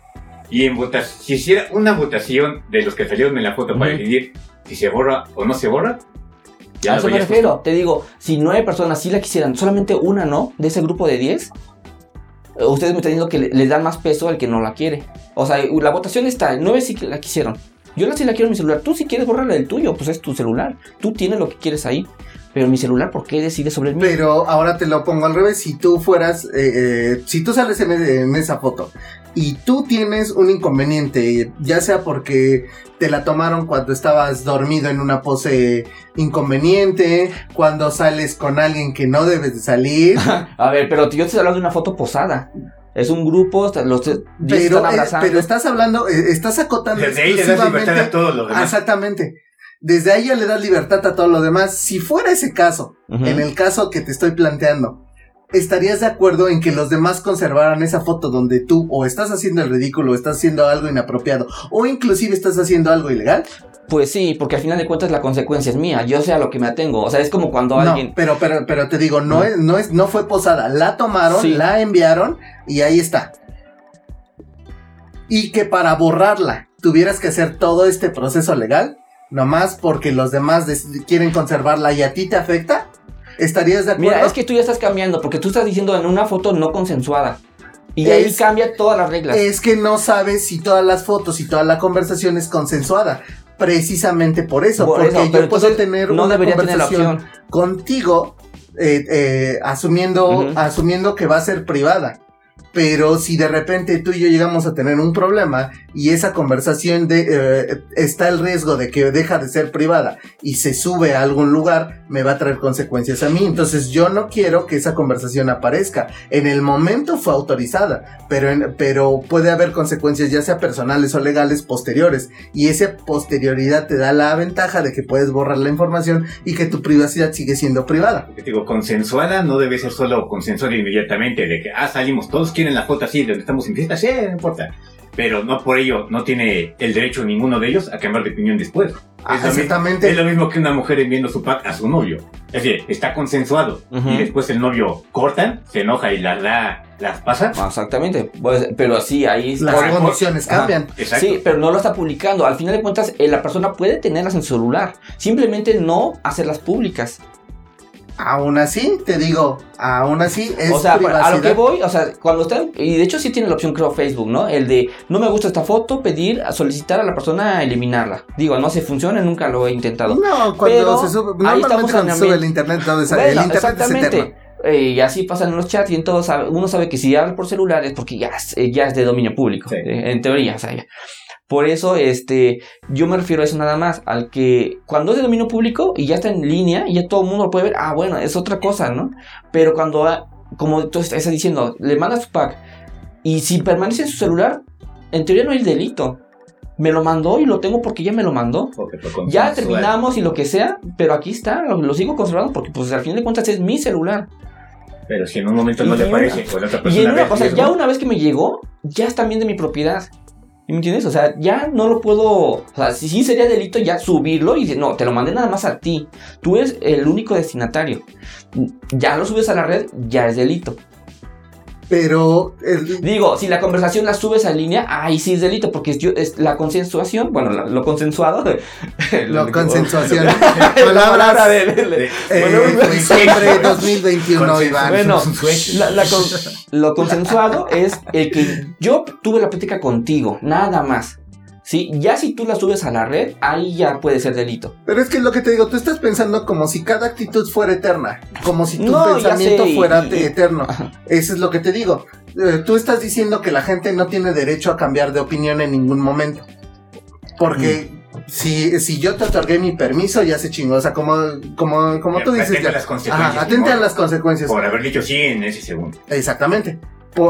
Y en votas, si hiciera una votación de los que salieron en la foto para decidir si se borra o no se borra, a lo eso me refiero. Te digo, si nueve personas sí la quisieran, solamente una no, de ese grupo de 10, eh, ustedes me están diciendo que le, le dan más peso al que no la quiere. O sea, la votación está, nueve sí la quisieron. Yo la sí la quiero en mi celular. Tú si quieres borrarla del tuyo, pues es tu celular. Tú tienes lo que quieres ahí. Pero mi celular, ¿por qué decides sobre el mío? Pero ahora te lo pongo al revés, si tú fueras, eh, eh, si tú sales en, en esa foto y tú tienes un inconveniente, ya sea porque te la tomaron cuando estabas dormido en una pose inconveniente, cuando sales con alguien que no debes de salir, A ver, pero yo te estoy hablando de una foto posada. Es un grupo, está- los 10 pero, están eh, abrazando. pero estás hablando, eh, estás acotando Desde ahí le das libertad exclusivamente a todos los demás. Exactamente. Desde ahí ya le das libertad a todo lo demás. Si fuera ese caso, en el caso que te estoy planteando, ¿estarías de acuerdo en que los demás conservaran esa foto donde tú o estás haciendo el ridículo, o estás haciendo algo inapropiado, o inclusive estás haciendo algo ilegal? Pues sí, porque al final de cuentas la consecuencia es mía. Yo sé a lo que me atengo. O sea, es como cuando No, alguien. pero, pero, pero te digo, no No. es, no es, no fue posada. La tomaron, Sí. la enviaron y ahí está. Y que para borrarla tuvieras que hacer todo este proceso legal, nomás porque los demás quieren conservarla y a ti te afecta, ¿estarías de acuerdo? Mira, es que tú ya estás cambiando, porque tú estás diciendo en una foto no consensuada. Y ahí cambia todas las reglas. Es que no sabes si todas las fotos y toda la conversación es consensuada. Precisamente por eso, Por porque eso, yo puedo tener no una tener conversación contigo eh, eh, asumiendo, asumiendo que va a ser privada. Pero si de repente tú y yo llegamos a tener un problema y esa conversación de, eh, está el riesgo de que deja de ser privada y se sube a algún lugar, me va a traer consecuencias a mí. Entonces yo no quiero que esa conversación aparezca. En el momento fue autorizada, pero, en- pero puede haber consecuencias ya sea personales o legales posteriores. Y esa posterioridad te da la ventaja de que puedes borrar la información y que tu privacidad sigue siendo privada. Te digo, consensuada no debe ser solo consensuada inmediatamente, de que, ah, salimos, todos quieren la foto así, donde estamos en fiesta, sí, no importa. Pero no por ello, no tiene el derecho ninguno de ellos a cambiar de opinión después. Ah, Es lo exactamente. Es lo mismo que una mujer enviando su pack a su novio. Es decir, está consensuado. Ujú. Y después el novio corta, se enoja y las da, las pasa. Ah, Exactamente. Pues, pero así, ahí está. Las Por- condiciones cambian. Exacto. Sí, pero no lo está publicando. Al final de cuentas, eh, la persona puede tenerlas en su celular. Simplemente no hacerlas públicas. Aún así, te digo, aún así es o sea, privacidad. a lo que voy, o sea, cuando están, y de hecho sí tiene la opción creo Facebook, ¿no? El de no me gusta esta foto, pedir, a solicitar a la persona eliminarla. Digo, no se funciona, nunca lo he intentado. No, cuando Pero se sube, ahí estamos cuando en se sube el internet, todo es- Bueno, el internet es exactamente. eterno. Eh, y así pasan en los chats y en todo sabe- uno sabe que si habla por celular es porque ya es, eh, ya es de dominio público, Sí. eh, en teoría, o sea, ya. Por eso, este, yo me refiero a eso nada más, al que cuando es de dominio público y ya está en línea y ya todo el mundo lo puede ver, ah, bueno, es otra cosa, ¿no? Pero cuando, ah, como tú estás diciendo, le mandas su pack y si permanece en su celular, en teoría no hay delito. Me lo mandó y lo tengo porque ya me lo mandó. Ya terminamos y lo que sea, pero aquí está, lo, lo sigo conservando porque pues al fin de cuentas es mi celular. Pero si en un momento no Y le parece, una- o la otra Y persona en una, ve o sea, riesgo, ya una vez que me llegó, ya es también de mi propiedad. ¿Me entiendes? O sea, ya no lo puedo. O sea, si sí sería delito ya subirlo y decir, no, te lo mandé nada más a ti. Tú eres el único destinatario. Ya lo subes a la red, ya es delito. Pero el- Digo, si la conversación la subes a línea, ahí sí es delito, porque es, yo, es la consensuación, bueno, la- lo consensuado. la consensuación. La palabra Palabras. de- de- de- eh, bueno, diciembre 2021, Consenso- Iván. Bueno, Switch. la- la con- lo consensuado es el que yo tuve la plática contigo, nada más. Sí, ya si tú la subes a la red, ahí ya puede ser delito. Pero es que es lo que te digo, tú estás pensando como si cada actitud fuera eterna, como si tu No, pensamiento sé, fuera y- eterno. Eso es lo que te digo. Eh, tú estás diciendo que la gente no tiene derecho a cambiar de opinión en ningún momento. Porque Mm. si, si yo te otorgué mi permiso, ya se chingó. O sea, como, como, como tú dices. Atenta a las consecuencias. Ajá, atenta a las consecuencias. Por haber dicho sí en ese segundo. Exactamente.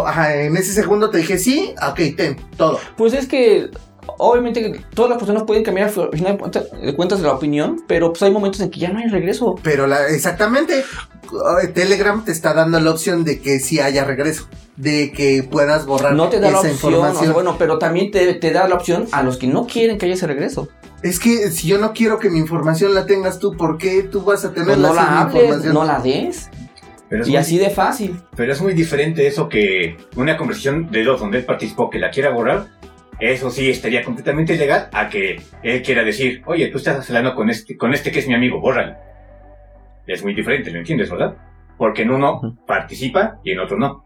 Ajá, en ese segundo te dije sí, ok, ten, todo. Pues es que obviamente que todas las personas pueden cambiar al final de cuenta- de cuentas de la opinión, pero pues hay momentos en que ya no hay regreso. Pero la, exactamente, eh, Telegram te está dando la opción de que sí haya regreso. De que puedas borrar No te da la opción, o información. sea, bueno, pero también te, te da la opción a los que no quieren que haya ese regreso. Es que si yo no quiero que mi información la tengas tú, ¿por qué tú vas a Pues tenerla no la hables, información? no la des. Pero Y muy, así de fácil. pero es muy diferente eso que una conversación de dos donde él participó que la quiera borrar. Eso sí estaría completamente ilegal a que él quiera decir, oye, tú estás hablando con este, con este que es mi amigo, bórralo. Es muy diferente, ¿lo entiendes, verdad? Porque en uno participa y en otro no.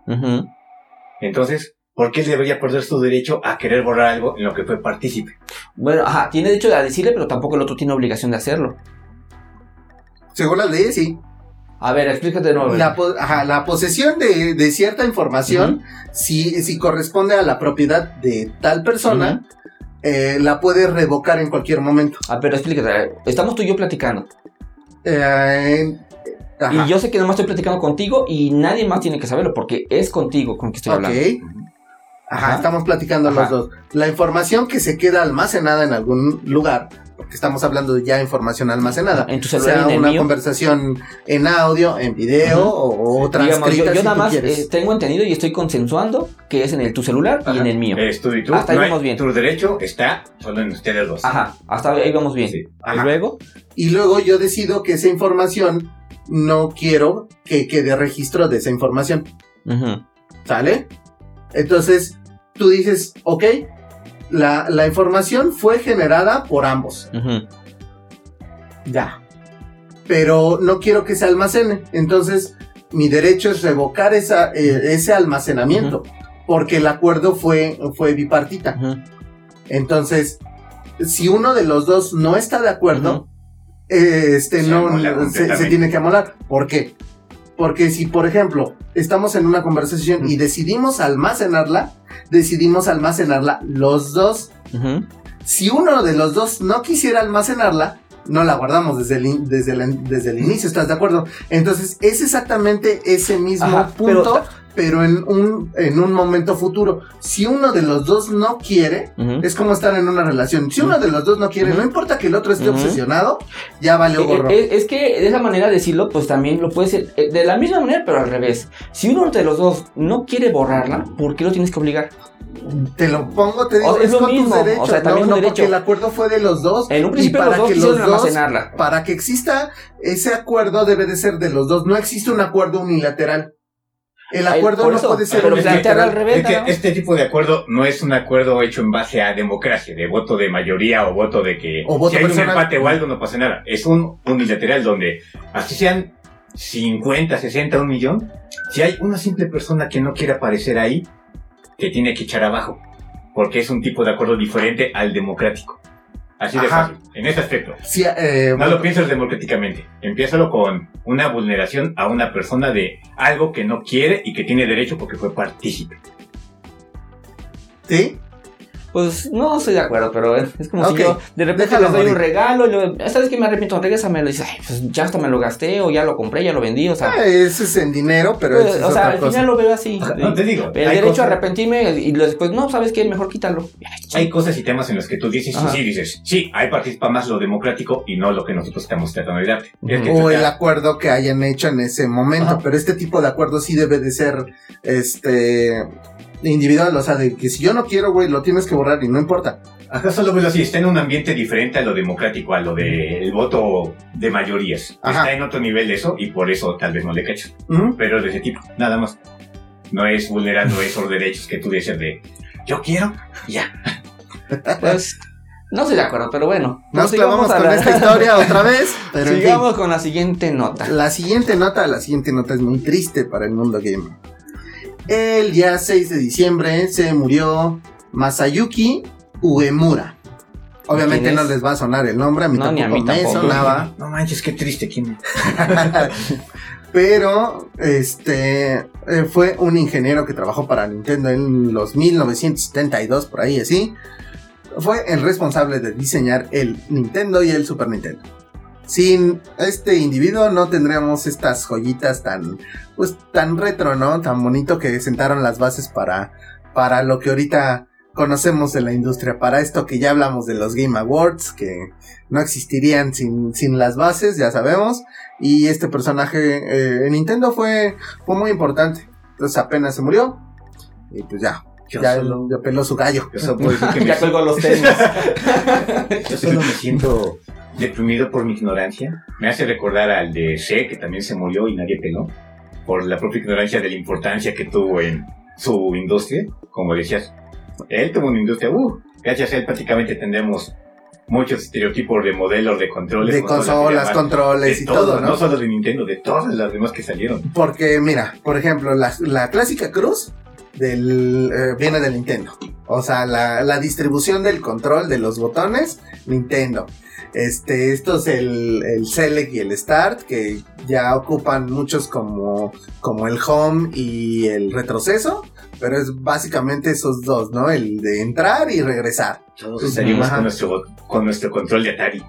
Entonces, ¿por qué él debería perder su derecho a querer borrar algo en lo que fue partícipe? Bueno, ajá, tiene derecho a decirle, pero tampoco el otro tiene obligación de hacerlo. Según las leyes, sí. A ver, explícate de nuevo. La, po- ajá, la posesión de, de cierta información, si, si corresponde a la propiedad de tal persona, eh, la puede revocar en cualquier momento. Ah, pero explícate. Estamos tú y yo platicando. Eh. Y yo sé que nomás estoy platicando contigo y nadie más tiene que saberlo porque es contigo con que estoy hablando. Ajá, Ajá. estamos platicando Ajá. los dos. La información que se queda almacenada en algún lugar, porque estamos hablando de ya información almacenada, En tu celular y sea en el una mío. conversación en audio, en video o, o Digamos, transcrita yo, yo si nada tú más quieres. eh, tengo entendido y estoy consensuando que es en el tu celular y en el mío. Eres tú y tú. Hasta ahí no hay- vamos bien. Tu derecho está solo en ustedes dos. Ajá, hasta ahí vamos bien. Sí. Y luego, Y luego yo decido que esa información no quiero que quede registro de esa información. ujú, ¿Sale? Entonces, tú dices, ok, la, la información fue generada por ambos. Ya. Pero no quiero que se almacene. Entonces, mi derecho es revocar esa, eh, ese almacenamiento. Porque el acuerdo fue, fue bipartita. Entonces, si uno de los dos no está de acuerdo, eh, este Se no se tiene que amolar. ¿Por qué? Porque si, por ejemplo, estamos en una conversación y decidimos almacenarla, decidimos almacenarla los dos. Si uno de los dos no quisiera almacenarla, no la guardamos desde el, desde el, desde el inicio, ¿estás de acuerdo? Entonces, es exactamente ese mismo Ajá, punto, pero- pero, en, un, en un momento futuro. Si uno de los dos no quiere, es como estar en una relación. Si uno de los dos no quiere, no importa que el otro esté obsesionado, ya vale Eh, gorro. eh, es que de esa manera decirlo, pues también lo puede ser eh, de la misma manera, pero al revés. Si uno de los dos no quiere borrarla, ¿por qué lo tienes que obligar? Te lo pongo, te digo, O- es es, lo con tus mismo, derechos. o sea, también no, no, porque derecho. el acuerdo fue de los dos. En un y principio para los dos que los dos, almacenarla. para que exista ese acuerdo debe de ser de los dos. No existe un acuerdo unilateral. El acuerdo no eso, puede ser pero plantearlo unilateral. al revés. Es que ¿no? este tipo de acuerdo no es un acuerdo hecho en base a democracia, de voto de mayoría o voto de que O voto si hay un empate o algo no pasa nada. Es un unilateral donde así sean 50, 60, un millón, si hay una simple persona que no quiere aparecer ahí, te tiene que echar abajo, porque es un tipo de acuerdo diferente al democrático. Así de Ajá. fácil, en ese aspecto. Sí, eh, No lo pienses democráticamente. Empiézalo con una vulneración a una persona de algo que no quiere y que tiene derecho porque fue partícipe. ¿sí? Pues no estoy de acuerdo, pero es como si yo de repente déjalo les doy un regalo y luego, ¿sabes qué me arrepiento? Regrésamelo. Y dices, ay, pues ya hasta me lo gasté o ya lo compré, ya lo vendí, o sea. Eh, Ese es en dinero, pero pues, eso es o sea, otra al cosa. final lo veo así. No te digo. El derecho cosas- a arrepentirme y después, no, ¿sabes qué? Mejor quítalo. Hay cosas y temas en los que tú dices, sí, Ajá. sí, dices, sí, ahí participa más lo democrático y no lo que nosotros estamos tratando de darte. Ujú. Es que o el ya- acuerdo que hayan hecho en ese momento, Ajá. pero este tipo de acuerdo sí debe de ser este individual, o sea, de que si yo no quiero, güey, lo tienes que borrar y no importa. Acá solo veo así, está en un ambiente diferente a lo democrático, a lo del voto de mayorías. Ajá. Está en otro nivel de eso y por eso tal vez no le cachas. Ujú. Pero de ese tipo, nada más. No es vulnerando esos derechos que tú dices de, yo quiero, ya. Pues no estoy de acuerdo, pero bueno. Nos sigamos clavamos con la- esta historia otra vez, pero en fin. Sigamos con la siguiente nota. La siguiente nota, la siguiente nota es muy triste para el mundo gamer. El día 6 de diciembre se murió Masayuki Uemura. Obviamente ¿Quién no es? les va a sonar el nombre, a mí No, ni a tampoco mí me tampoco. sonaba. No manches, qué triste. ¿Quién? Pero, este, eh, fue un ingeniero que trabajó para Nintendo en los 1972, por ahí así. Fue el responsable de diseñar el Nintendo y el Super Nintendo. Sin este individuo no tendríamos estas joyitas tan, pues, tan retro, ¿no? Tan bonito que sentaron las bases para, para lo que ahorita conocemos de la industria. Para esto que ya hablamos de los Game Awards, que no existirían sin, sin las bases, ya sabemos. Y este personaje eh, en Nintendo fue, fue muy importante. Entonces apenas se murió. Y pues ya, Yo ya, solo, ya peló su gallo. yo solo puedo decir que me, Ya colgó los tenis. yo solo me siento deprimido por mi ignorancia. Me hace recordar al de C, que también se murió y nadie peló. Por la propia ignorancia de la importancia que tuvo en su industria. Como decías, él tuvo una industria, uh, gracias a él prácticamente tendremos muchos estereotipos de modelos de controles. De consolas, de controles y todo, ¿no? No solo de Nintendo, de todas las demás que salieron. Porque, mira, por ejemplo, la, la clásica cruz del, eh, viene del Nintendo. O sea, la, la distribución del control de los botones, Nintendo. Este, esto es el, el Select y el Start, que ya ocupan muchos como, como el Home y el retroceso. Pero es básicamente esos dos, ¿no? El de entrar y regresar. Salimos Ajá. con nuestro, con nuestro control de Atari.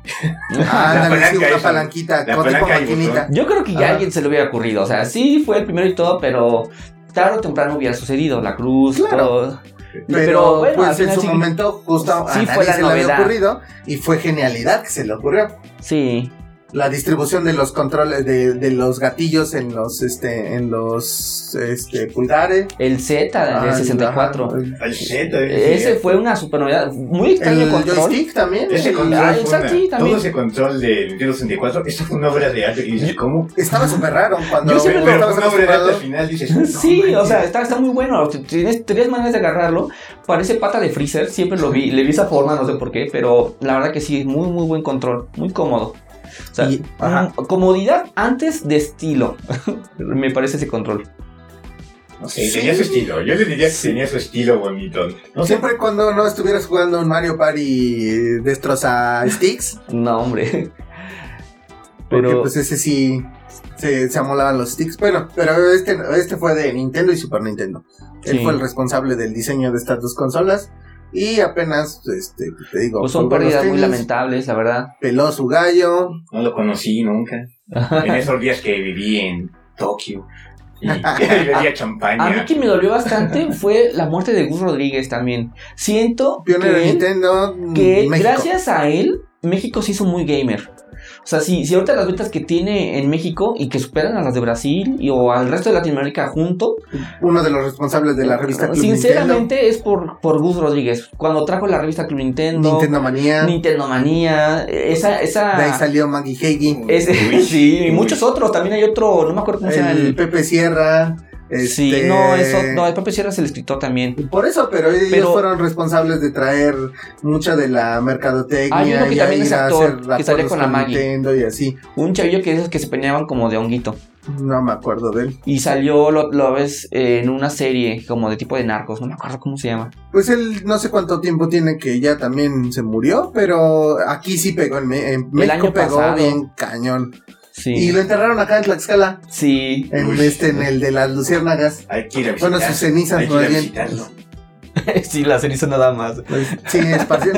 Ándale, sí, palanca una palanquita, la con tipo palanca maquinita. Yo creo que ya Ajá. a alguien se le hubiera ocurrido. O sea, sí fue el primero y todo, pero tarde o temprano hubiera sucedido. La cruz, Claro. todo. Pero, bueno, pues en su sí- momento justo sí a fue nadie la se le había ocurrido y fue genialidad que se le ocurrió. Sí. La distribución de los controles de, de los gatillos en los este en los este pulgares. El Z Ah, del 64. ajá. Al Z, Ese fue una super novedad. Muy extraño El control. joystick también. Ese el- control Ah, fue una- sí, también. todo ese control de Nintendo 64, eso fue una obra de arte. Y dices, ¿cómo? Estaba súper raro cuando Yo siempre Pero fue estabas una obra de arte al final, dices, no Sí, o sea, está, está muy bueno. Tienes tres maneras de agarrarlo. Parece pata de freezer. Siempre lo vi. Le vi esa forma, no sé por qué. Pero la verdad que sí, es muy, muy buen control. Muy cómodo. O sea, Y- ajá. mm, comodidad antes de estilo. Me parece ese control. No sé, Sí. tenía su estilo. Yo le diría que tenía su estilo bonito. No sé, Siempre cuando no estuvieras jugando un Mario Party eh, destroza sticks. No, hombre. Porque Pero pues ese sí se, se amolaban los sticks. Pero, pero este, este fue de Nintendo y Super Nintendo. Él Sí. fue el responsable del diseño de estas dos consolas. Y apenas, este, te digo, pues son pérdidas muy lamentables, la verdad. peló su gallo. no lo conocí nunca. En esos días que viví en Tokio. Y, bebía champaña. A mí que me dolió bastante fue la muerte de Gus Rodríguez también. Siento Pionero que, Nintendo. que mm, México. gracias a él, México se hizo muy gamer. O sea, si, si ahorita las ventas que tiene en México y que superan a las de Brasil y, o al resto de Latinoamérica junto, Uno de los responsables de la revista Club sinceramente es por, por Gus Rodríguez. Cuando trajo la revista Club Nintendo. Nintendo, Manía. Nintendo Manía, esa, esa De ahí salió Maggie Uy, sí, y muchos otros. También hay otro, no me acuerdo cómo se llama. El El, Pepe Sierra. Sí, este, no, eso, no, el Pepe Sierra es el escritor también. Por eso, pero ellos Pero- fueron responsables de traer mucha de la mercadotecnia. Hay uno que y también es actor, que salía con la Maggie. Y así. Un chavillo que esos que se peinaban como de honguito. No me acuerdo de él. Y salió, lo, lo ves, eh, en una serie como de tipo de narcos, no me acuerdo cómo se llama. Pues él no sé cuánto tiempo tiene que ya también se murió, pero aquí sí pegó. En, Me- en México año pegó pasado. bien cañón. Sí. Y lo enterraron acá en Tlaxcala. Sí. En, Uy. este, en el de las luciérnagas. Hay que ir a Bueno, sus cenizas Hay que no ir a bien. visitarlo. sí, la ceniza nada más. Pues, sí,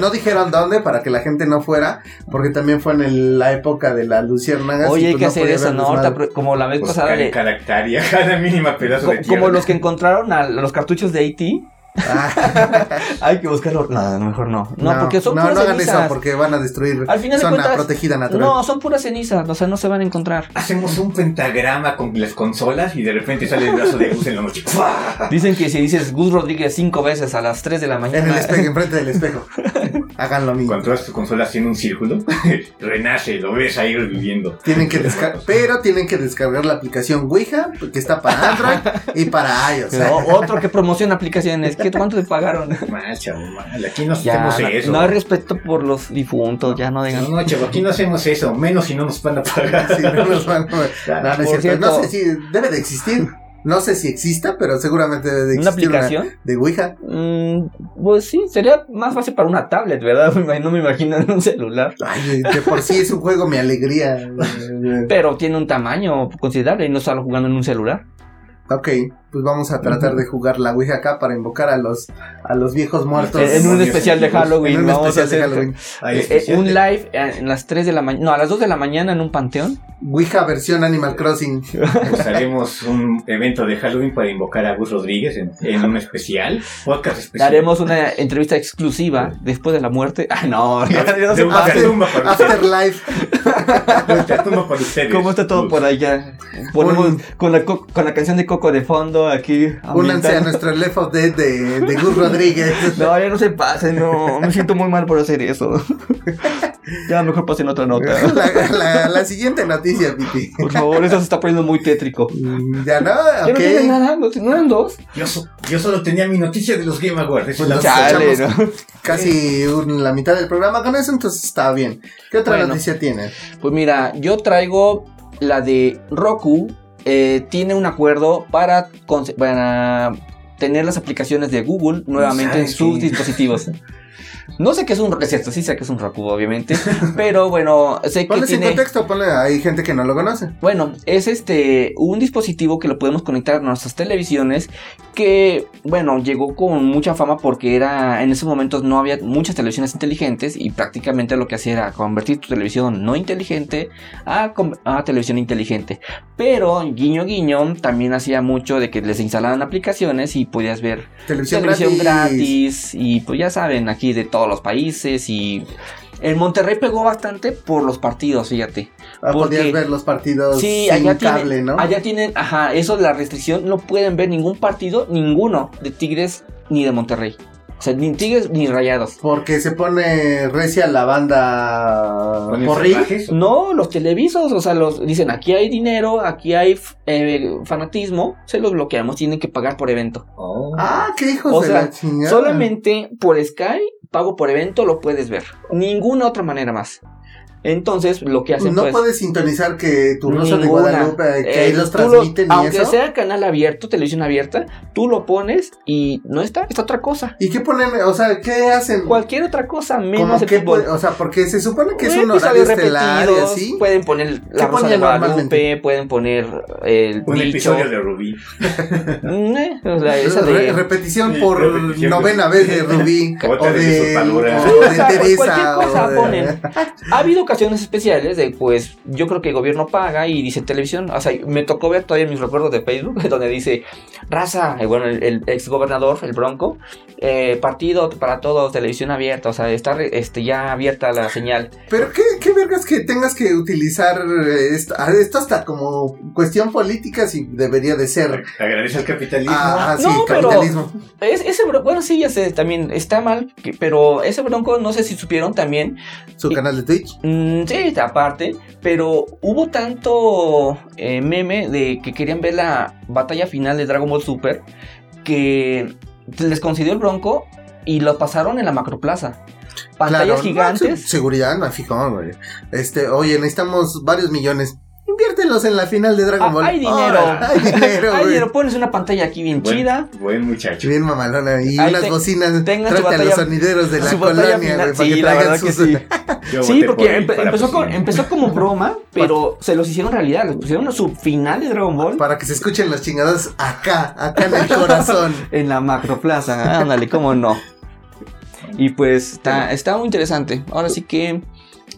no dijeron dónde para que la gente no fuera, porque también fue en el- la época de las luciérnagas. Oye, hay pues que no hacer eso, ¿no? Ahorita, como la vez Pues pasada cada, de... cada hectárea, cada mínima pedazo co- de tierra. como los que encontraron a los cartuchos de AT. Ah, Hay que buscarlo. No, mejor no. No, porque son no, puras no hagan cenizas. eso porque van a destruir Al final de zona cuentas, protegida natural. No, son puras cenizas, o sea, no se van a encontrar. Hacemos un pentagrama con las consolas y de repente sale el brazo de luz en la noche. ¡Fua! Dicen que si dices Gus Rodríguez cinco veces a las 3 de la En mañana. el espejo, enfrente del espejo. Hagan lo mismo. Cuando todas tus consolas tienen un círculo, renace, lo ves ahí reviviendo. Tienen que descargar, pero tienen que descargar la aplicación Ouija, que está para Android y para iOS. O- otro que promociona aplicaciones. ¿Qué, ¿Cuánto te pagaron? Mal, chavo, mal. Aquí no Ya, hacemos no, eso. no hay respeto por los difuntos, ya no digan. No, no, chavo, aquí no hacemos eso. Menos si no nos van a pagar. Sí, no nos van a- No, no es Por cierto. No cierto. sé si debe de existir. No sé si exista, pero seguramente debe de ¿Una aplicación? de Ouija. Mm, pues sí, sería más fácil para una tablet, ¿verdad? No me imagino en un celular. Ay, de por sí es un juego, mi alegría. Pero tiene un tamaño considerable y no solo jugando en un celular. Ok, pues vamos a tratar de jugar la Ouija acá para invocar a los, a los viejos muertos. En un especial de. Halloween. En un vamos a de Halloween. Eh, especial un de- live eh, en las 3 de la mañana. No, a las 2 de la mañana en un panteón. Ouija versión Animal Crossing. Pues haremos un evento de Halloween para invocar a Gus Rodríguez en, en un especial, podcast especial. Haremos una entrevista exclusiva después de la muerte. Ah, no, no, no se De un pase. tumba para ustedes. Afterlife. Nuestra tumba para ustedes. ¿Cómo está todo Gus. por allá? Ponemos Un- con, la, co- con la canción de Coco de fondo aquí. Únanse a nuestro Left of Dead de, de Gus Rodríguez. No, ya no se pasen, no. Me siento muy mal por hacer eso. ya mejor pasen otra nota. La, la- la siguiente noticia, Por favor, eso se está poniendo muy tétrico. Mm, Ya no, Ya no tiene ok. nada, no, no eran dos. Yo, so- yo solo tenía mi noticia de los Game Awards. Pues. Casi un- la mitad del programa con eso, entonces está bien. ¿Qué otra Bueno. noticia tiene? Pues mira, yo traigo la de Roku. eh, tiene un acuerdo para, tener las aplicaciones de Google nuevamente en ¿Sabes sus qué? dispositivos. No sé qué es un, es cierto, sí sé que es un Roku, obviamente, pero bueno, sé que tiene, contexto, ponle, hay gente que no lo conoce. bueno, es este un dispositivo que lo podemos conectar a nuestras televisiones que, bueno, llegó con mucha fama porque era en esos momentos no había muchas televisiones inteligentes y prácticamente lo que hacía era convertir tu televisión no inteligente a, a televisión inteligente. Pero guiño guiño también hacía mucho de que les instalaban aplicaciones y podías ver Televisión, televisión gratis. gratis. y pues ya saben, aquí de todos los países y en Monterrey pegó bastante por los partidos, fíjate. Ah, porque- podías ver los partidos Sí, sin allá cable, tienen, ¿no? allá tienen, ajá, eso la restricción, no pueden ver ningún partido, ninguno de Tigres ni de Monterrey. O sea, ni Tigres ni Rayados. Porque se pone recia la banda ¿Ponen Porri. salvajes? No, los televisos, o sea, los dicen aquí hay dinero, aquí hay eh, fanatismo, se los bloqueamos, tienen que pagar por evento. Oh. Ah, qué hijos O de sea, la chingada. Solamente por Sky, pago por evento, lo puedes ver. Ninguna otra manera más. Entonces, lo que hacen No pues, puedes sintonizar que tu Rosa de Ninguna. Guadalupe, que Eh, ahí los lo- transmiten y aunque eso. sea canal abierto, televisión abierta, tú lo pones y no está, está otra cosa. ¿Y qué ponen? O sea, ¿qué hacen? Cualquier otra cosa menos el fútbol. pu- o sea, porque se supone que es un Episodios horario estelar y así. Pueden poner la Rosa de Guadalupe, pueden poner el Un bicho. episodio de Rubí. Mm, eh, o sea, esa de- Re- repetición Sí, por repetición. novena vez de Rubí Otra o de de, o de o Teresa cualquier cosa o ponen. Ha habido ocasiones especiales de, pues, yo creo que el gobierno paga y dice televisión. O sea, me tocó ver todavía mis recuerdos de Facebook, donde dice, raza, bueno, el, el ex gobernador, el Bronco, eh, partido para todos, televisión abierta, o sea, está re- este, ya abierta la señal. Pero qué, qué vergas que tengas que utilizar esto, esto hasta como cuestión política si debería de ser. Agradece al capitalismo. Ah, ah, sí, No, pero- capitalismo. Es, ese bro- bueno, sí, ya sé, también está mal, que- pero ese Bronco, no sé si supieron también, Su y- canal de Twitch. Mm, sí, aparte, pero hubo tanto eh, meme de que querían ver la batalla final de Dragon Ball Super que les concedió el bronco y lo pasaron en la macroplaza. Pantallas Claro, no, gigantes. se- seguridad, no, güey. Este, oye, necesitamos varios millones. Inviértelos en la final de Dragon Ah, Ball. hay dinero. Órale, hay dinero, Ay, güey. pero pones una pantalla aquí bien Buen- chida. Buen muchacho. Bien mamalona. Y Ahí unas te- bocinas. su Tráete a los batalla- sonideros de la batalla colonia, güey, para Sí, que la traigan que sus. sí. Sí, porque por él empe- para empezó, con- presidente. empezó como broma, pero se los hicieron realidad. Les pusieron su final de Dragon Ball Para que se escuchen las chingadas acá, acá en el corazón. en la macroplaza. Ándale, cómo no. Y pues está, está muy interesante. Ahora sí que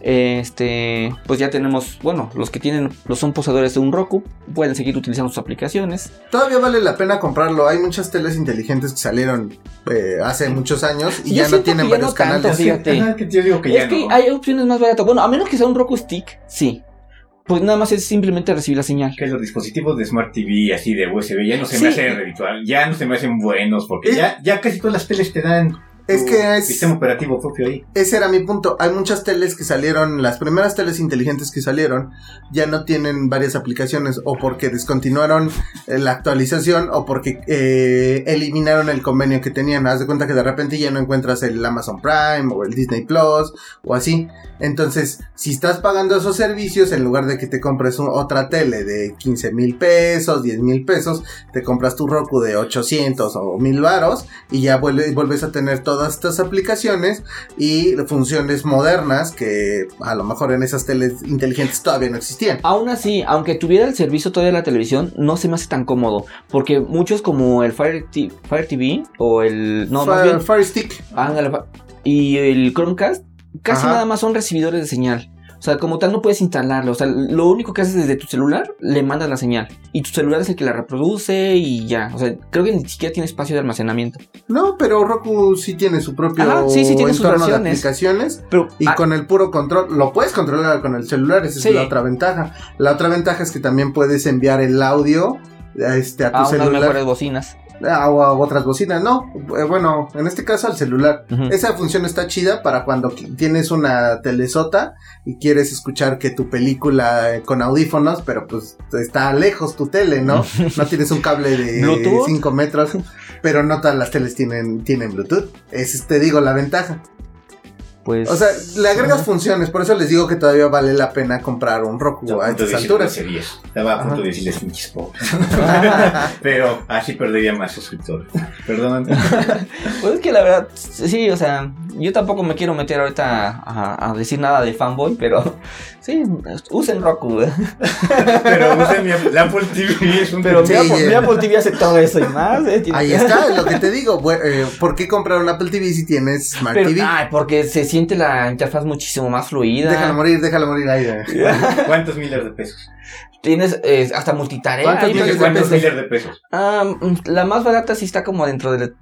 este pues ya tenemos, bueno, los que tienen los son poseedores de un Roku pueden seguir utilizando sus aplicaciones. Todavía vale la pena comprarlo. Hay muchas teles inteligentes que salieron eh, hace muchos años y ya no tienen que ya varios no tanto, canales. fíjate. Ajá, que yo digo que ya es que no. hay opciones más baratas. Bueno, a menos que sea un Roku Stick, sí. Pues nada más es simplemente recibir la señal. Que los dispositivos de Smart TV así de USB ya no se Sí. me hacen reditual, ya no se me hacen buenos porque Eh. ya, ya casi todas las teles te dan Es que es- sistema operativo propio ahí. Ese era mi punto. Hay muchas teles que salieron, las primeras teles inteligentes que salieron, ya no tienen varias aplicaciones, o porque descontinuaron eh, la actualización, o porque eh, eliminaron el convenio que tenían. Haz de cuenta que de repente ya no encuentras el Amazon Prime, o el Disney Plus, o así. Entonces, si estás pagando esos servicios, en lugar de que te compres un- otra tele de 15 mil pesos, 10 mil pesos, te compras tu Roku de 800 o 1000 varos, y ya vuelve- vuelves a tener todas estas aplicaciones y funciones modernas que a lo mejor en esas teles inteligentes todavía no existían. Aún así, aunque tuviera el servicio todavía de la televisión, no se me hace tan cómodo. Porque muchos como el Fire, T- Fire TV o el... No, más Fire, bien... Fire Stick. y el Chromecast casi Ajá. nada más son recibidores de señal. O sea, como tal no puedes instalarlo. O sea, lo único que haces desde tu celular, le mandas la señal. Y tu celular es el que la reproduce y ya. O sea, creo que ni siquiera tiene espacio de almacenamiento. No, pero Roku sí tiene su propio Ajá, sí, sí tiene sus entorno de versiones. aplicaciones Pero y ah, con el puro control lo puedes controlar con el celular, esa Sí. es la otra ventaja. La otra ventaja es que también puedes enviar el audio este, a tu a unas celular mejores bocinas. Ah, o a otras bocinas, no. Eh, Bueno, en este caso al celular. Esa función está chida para cuando tienes una telesota y quieres escuchar que tu película eh, con audífonos, pero pues está lejos tu tele, ¿no? No tienes un cable de Bluetooth. 5 metros, pero no todas las teles tienen, tienen Bluetooth. Es, te digo, la ventaja. Pues. O sea, le agregas Ajá. funciones, por eso les digo que todavía vale la pena comprar un Roku Estaba a a punto de estas alturas. Estaba a punto Ajá. de decirles pinches pobres. Pero así perdería más suscriptores. Perdón. Pues es que la verdad, sí, o sea, yo tampoco me quiero meter ahorita a, a decir nada de fanboy, pero sí, usen Roku. Pero usen mi la Apple TV es un Pero mi, Apple, eh. mi Apple TV hace todo eso y más. ¿eh? Ahí está, lo que te digo. bu- eh, ¿Por qué comprar un Apple TV si tienes Smart Pero, TV? ay, porque se siente la interfaz muchísimo más fluida. Déjalo morir, déjalo morir ahí. ¿Cuántos miles de pesos? Tienes eh, hasta multitarea. ¿Cuántos ahí miles de ¿Cuántos puedas- miles de pesos? Ah, mm, la más barata sí está como dentro de.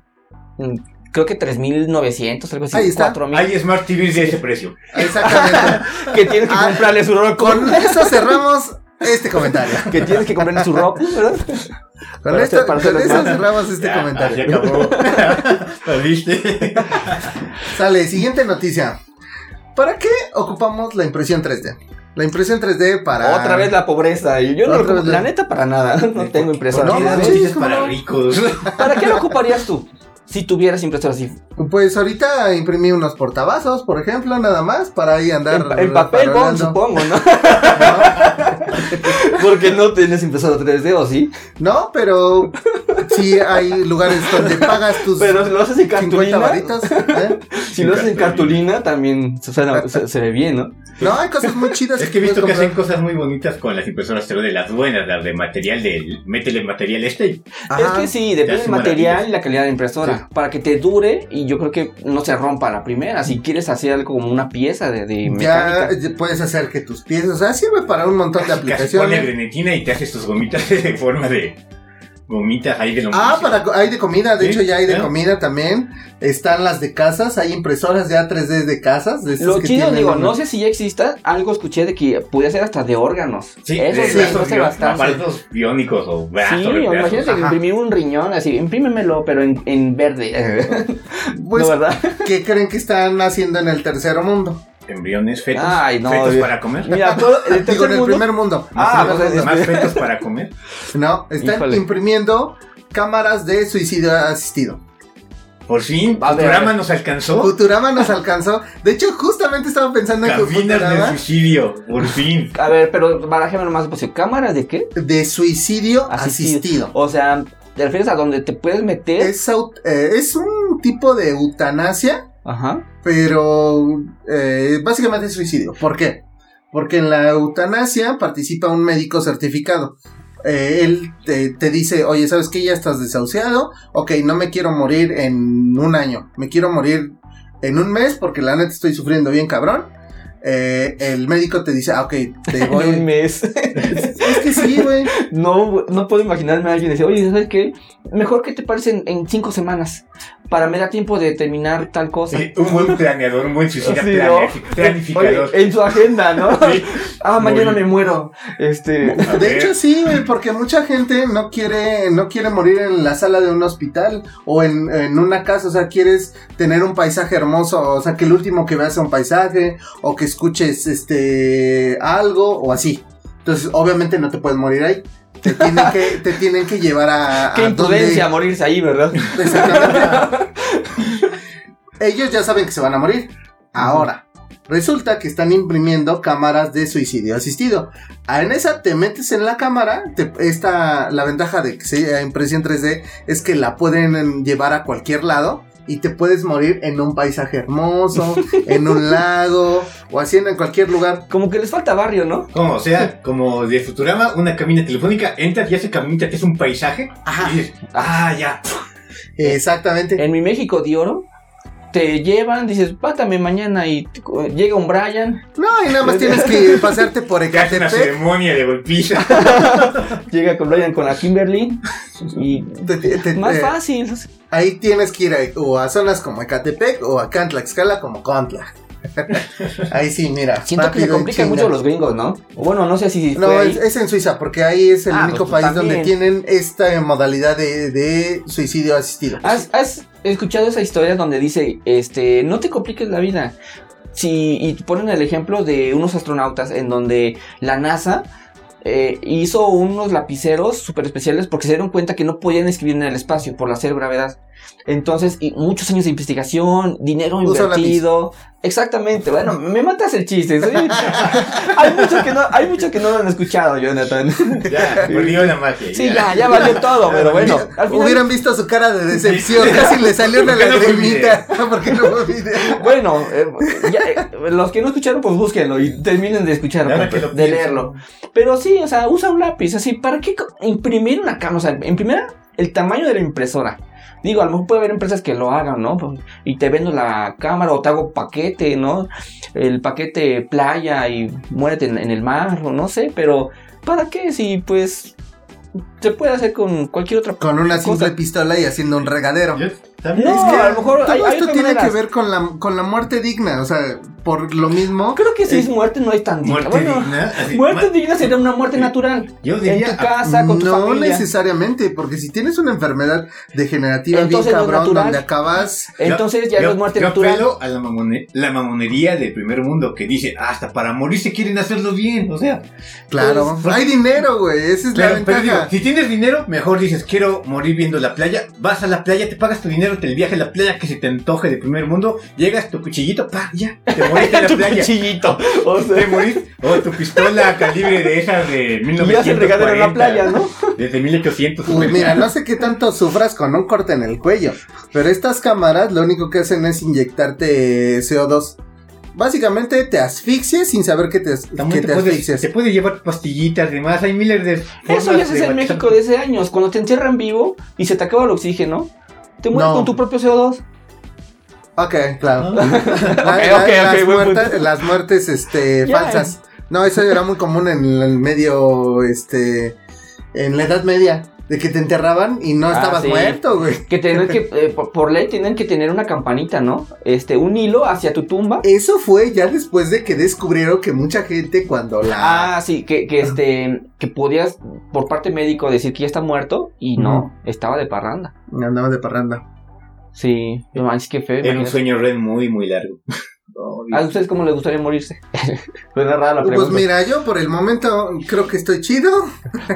mm, Creo que 3.900, algo así. Ahí está. 4.000. Hay Smart TVs de ese precio. Exactamente. Que tienes que Ah, comprarle su Roku. Con eso cerramos este comentario. Que tienes que comprarle su Roku, ¿verdad? Con, Para esto, para con eso cerramos este Ya, comentario. Acabó. ¿Perdiste? Sale, siguiente noticia. ¿Para qué ocupamos la impresión 3D? La impresión 3D para. Otra vez la pobreza. Y yo no lo la neta para nada. No tengo impresora. No, manches, noticias ¿cómo para no? ricos. ¿Para qué lo ocuparías tú? Si tuvieras impresora así. Pues ahorita imprimí unos portavasos, por ejemplo, nada más, para ahí andar. En, en papel bond, supongo, ¿no? Porque no tienes impresora 3D, ¿o sí? No, pero sí hay lugares donde pagas tus Pero si lo haces en 50 cartulina. varitas. ¿eh? Si lo haces en cartulina, también se, se ve bien, ¿no? No, hay cosas muy chidas. Es que he visto que hacen cosas muy bonitas con las impresoras 3D, las buenas, las de material del. Métele material este. Ajá. Es que sí, depende del material y la calidad de la impresora. Para que te dure y yo creo que no se rompa la primera. Si quieres hacer algo como una pieza de, de Ya mecánica. eh, puedes hacer que tus piezas, o sea, sirve para un montón de Casi ponle aplicaciones. grenetina y te haces tus gomitas de forma de. Gomitas ahí de lo Ah, para hay de comida, de Sí, hecho ya hay de ¿eh? comida también. Están las de casas, hay impresoras ya 3D de casas. de Lo que chido, digo, no sé si ya exista, algo escuché de que podía ser hasta de órganos. Sí, Eso sí, hace bio- bastante. aparatos biónicos o brazos. Sí, brazos. imagínate ajá. imprimir un riñón así, imprímemelo, pero en, en verde. Pues, ¿No, verdad? ¿qué creen que están haciendo en el tercer mundo? Embriones, fetos. Ay, no, fetos Dios. para comer. Mira, todo, el Digo, tercer en el mundo- primer mundo. Ah, pues, primer Más fetos para comer. No, están Híjole. imprimiendo cámaras de suicidio asistido. Por fin, Futurama nos alcanzó. Futurama nos alcanzó. De hecho, justamente estaba pensando en que Cabinas de suicidio. Por fin. A ver, pero barajémelo más despacio. ¿Cámaras de qué? de suicidio asistido. O sea, ¿te refieres a donde te puedes meter? Es, eh, es un tipo de eutanasia, Ajá. pero eh, básicamente es suicidio. ¿Por qué? Porque en la eutanasia participa un médico certificado. Eh, él te, te dice, oye, ¿sabes qué? Ya estás desahuciado. Ok, no me quiero morir en un año. Me quiero morir en un mes porque la neta estoy sufriendo bien cabrón. Eh, el médico te dice, ah, ok, te En un voy... mes. es que sí, güey. no, no puedo imaginarme a alguien decir, oye, ¿sabes qué? Mejor que te pares en, en cinco semanas. Para me da tiempo de terminar tal cosa. Sí, un buen planeador, un buen suicida Sí, ¿no? planificador. Oye, en su agenda, ¿no? Sí. Ah, mañana me muero. Este. De hecho sí, güey, porque mucha gente no quiere, no quiere morir en la sala de un hospital o en, en una casa, o sea, quieres tener un paisaje hermoso, o sea, que el último que veas sea un paisaje o que escuches este algo o así. Entonces, obviamente no te puedes morir ahí. Te tienen que, te tienen que llevar a, Qué a imprudencia donde- morirse ahí, ¿verdad? Exactamente. Ellos ya saben que se van a morir. Ahora, resulta que están imprimiendo cámaras de suicidio asistido. Ah, En esa te metes en la cámara. te- esta, la ventaja de que sea impresión 3D es que la pueden llevar a cualquier lado. Y te puedes morir en un paisaje hermoso, en un lago, o así en cualquier lugar. Como que les falta barrio, ¿no? ¿Cómo? O sea, como de Futurama, una cabina telefónica, entras y ese caminita que es un paisaje. Ajá. Y dices, ah, ya. Exactamente. En mi México de oro, te llevan, dices, pátame mañana y llega un Brian, No, y nada más tienes que pasarte por Te hace una Ecatepec. ceremonia de golpiza. llega con Brian con la Kimberly y te- te- te- más eh, fácil. Ahí tienes que ir a, o a zonas como Ecatepec o a Cantlaxcala como Contla. Ahí sí, mira. Siento que se complican mucho los gringos, ¿no? Bueno, no sé si No, es, es en Suiza, porque ahí es el Ah, único pues, país donde tienen esta modalidad de, de suicidio asistido. ¿Has, has escuchado esa historia donde dice, este, no te compliques la vida? Sí, y ponen el ejemplo de unos astronautas en donde la NASA eh, hizo unos lapiceros súper especiales porque se dieron cuenta que no podían escribir en el espacio por la cero gravedad. Entonces, y muchos años de investigación, dinero Usa invertido. Exactamente, bueno, me matas el chiste. ¿sí? hay muchos que no, hay muchos que no lo han escuchado, Jonathan. Ya, perdió la magia. Sí, ya, ya valió todo, pero bueno. Al final- Hubieran visto su cara de decepción, casi le salió una ¿Por qué no lagrimita. Bueno, eh, ya, eh, los que no escucharon, pues búsquenlo y terminen de escucharlo, que de leerlo. Pero sí, o sea, usa un lápiz, así, ¿para qué imprimir una cámara? O sea, en primera, el tamaño de la impresora. Digo, a lo mejor puede haber empresas que lo hagan, ¿no? Pues, Y te vendo la cámara o te hago paquete, ¿no? El paquete playa y muérete en, en el mar, o no sé, pero ¿para qué? Si pues se puede hacer con cualquier otra Con una simple cosa. pistola y haciendo un regadero. Yo también. No, es que- a lo mejor Todo hay, hay esto tiene que ver con la, con la muerte digna, o sea, por lo mismo. Creo que si Eh, es muerte no es tan digna. Muerte Bueno, digna. así, Muerte ma- digna sería una muerte natural. Yo En tu casa, con tu no familia. necesariamente, porque si tienes una enfermedad degenerativa Entonces bien no cabrón, natural. donde acabas Entonces ya yo- no es muerte yo natural. apelo a la, mamone- la mamonería del primer mundo que dice, hasta para morirse quieren hacerlo bien. O sea, Claro, Pues, hay dinero, güey, esa es la Pero, pero digo, ventaja. si tienes dinero, mejor dices, quiero morir viendo la playa. Vas a la playa, te pagas tu dinero, te el viaje a la playa que se te antoje de primer mundo. Llegas, tu cuchillito, pa, ya, te moriste en la tu playa. cuchillito. O Te sea, moriste. O tu pistola calibre de esas de y hace el regadero en la 1940. playa, ¿no? Desde 1800. Pues mira, no sé qué tanto sufras con un corte en el cuello, pero estas cámaras lo único que hacen es inyectarte CO2. Básicamente te asfixias sin saber que te, que te, te puedes, asfixias. te puedes llevar pastillitas, demás. Hay miles de Eso ya se de hace en. México desde años. Cuando te encierran vivo y se te acaba el oxígeno, te mueres No. con tu propio CO2. Ok, claro. La- Ok, la- ok, las, muertes este, falsas. No, eso era muy común en el medio, este, en la Edad Media, de que te enterraban y no Ah, estabas sí. muerto, güey. Que tener que, eh, por, por ley, tienen que tener una campanita, ¿no? Este, un hilo hacia tu tumba. Eso fue ya después de que descubrieron que mucha gente cuando la... Ah, sí, que, que este, que podías, por parte médico, decir que ya está muerto y no, estaba de parranda. Andaba de parranda. Sí, no manches, qué feo. Era un sueño red muy, muy largo. ¿A ustedes cómo les gustaría morirse? Suena rara la Pues pregunta. mira, yo por el momento creo que estoy chido.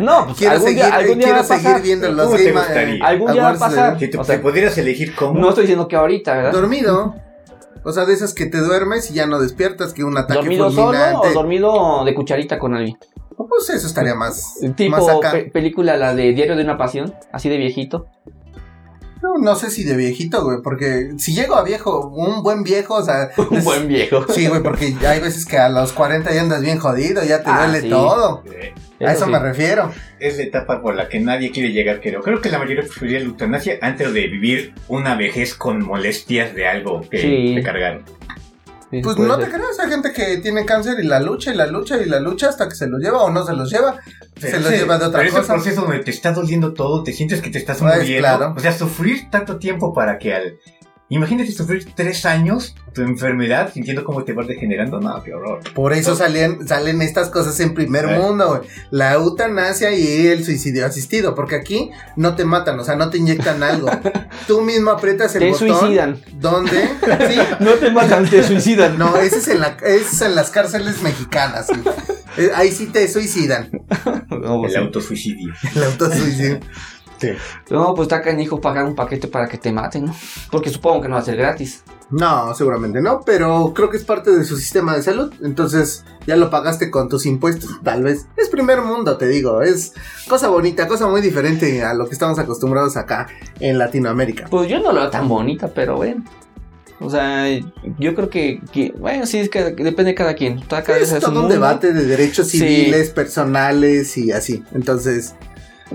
no, pues Quiero algún seguir, día, algún día quiero va a pasar. seguir viendo los ¿Cómo te Game gustaría? Algún día va a pasar. Si te, O sea, te pudieras elegir cómo. No estoy diciendo que ahorita, ¿verdad? dormido. O sea, de esas que te duermes y ya no despiertas, que un ataque ¿Dormido solo o dormido de cucharita con alguien? Pues eso estaría más, más Tipo acá. pe- película, la de Diario de una Pasión, así de viejito. No, no sé si de viejito, güey, porque si llego a viejo, un buen viejo, o sea... Un es- buen viejo. Sí, güey, porque hay veces que a los 40 ya andas bien jodido, ya te Ah, duele sí. todo. Eh, a eso sí. me refiero. Es la etapa por la que nadie quiere llegar, creo. Creo que la mayoría preferiría la eutanasia antes de vivir una vejez con molestias de algo que Sí. te cargaron. Pues puede no te ser. creas, hay gente que tiene cáncer y la lucha y la lucha y la lucha hasta que se lo lleva o no se los lleva. se Pero los ese- lleva de otra pero ese cosa. proceso donde te está doliendo todo, te sientes que te estás Pues, muriendo. claro. O sea, sufrir tanto tiempo para que al. Imagínate sufrir tres años tu enfermedad sintiendo cómo te vas degenerando. No, qué horror. Por eso salen, salen estas cosas en primer Eh. mundo. La eutanasia y el suicidio asistido. Porque aquí no te matan, o sea, no te inyectan algo. Tú mismo aprietas el Te botón. suicidan. ¿Dónde? Sí. No te matan, te suicidan. No, ese es en, la, ese es en las cárceles mexicanas. Eh, Ahí sí te suicidan. No, El sí. autosuicidio. El autosuicidio. No, pues está canijo pagar un paquete para que te maten, ¿no? Porque supongo que no va a ser gratis. No, seguramente no, pero creo que es parte de su sistema de salud. Entonces ya lo pagaste con tus impuestos, tal vez. Es primer mundo, te digo. Es cosa bonita, cosa muy diferente a lo que estamos acostumbrados acá en Latinoamérica. Pues yo no lo veo tan bonita, pero bueno. O sea, yo creo que, que- bueno, sí, es que depende de cada quien. Cada cabeza Es es todo un un mundo. debate de derechos Sí. civiles, personales y así. Entonces,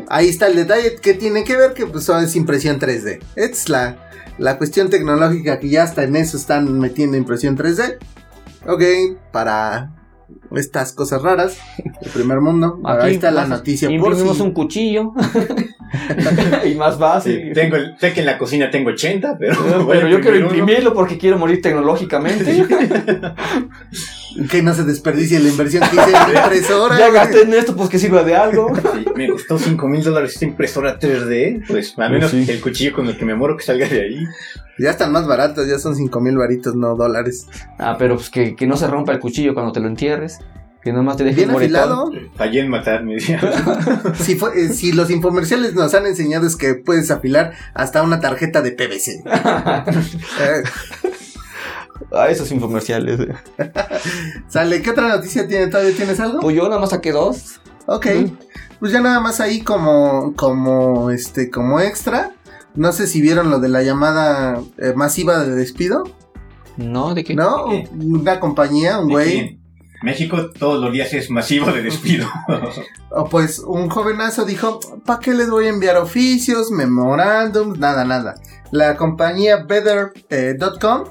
ahí está el detalle que tiene que ver que pues es impresión 3D. Es la, la cuestión tecnológica que ya hasta en eso están metiendo impresión 3D. Ok, para estas cosas raras, el primer mundo. ahí está la noticia por Imprimimos si- un cuchillo. y más fácil. Sí, tengo el- sé que en la cocina tengo 80, pero. Pero, voy a yo quiero imprimir uno. imprimirlo porque quiero morir tecnológicamente. Que no se desperdicie la inversión que hice en la impresora. ya gasté en esto, pues que sirva de algo. Sí, me costó 5 mil dólares esta impresora 3D. Pues al menos sí. el cuchillo con el que me muero que salga de ahí. Ya están más baratos, ya son 5 mil varitos, no dólares. Ah, pero pues que, que no se rompa el cuchillo cuando te lo entierres. Que nomás te deje Bien afilado. Fallé en matarme. decía. Si, fue- eh, si los infomerciales nos han enseñado es que puedes afilar hasta una tarjeta de PVC. Eh, Ah, esos infomerciales. sale, ¿qué otra noticia tiene? ¿Todavía tienes algo? Pues yo nada más saqué dos. Ok, Mm. pues ya nada más ahí como, como, este, como extra. No sé si vieron lo de la llamada eh, masiva de despido, No, ¿de qué? ¿no? Una compañía, un ¿De güey? México todos los días es masivo de despido. pues un jovenazo dijo, ¿para qué les voy a enviar oficios, memorándums? Nada, nada. La compañía Better.com,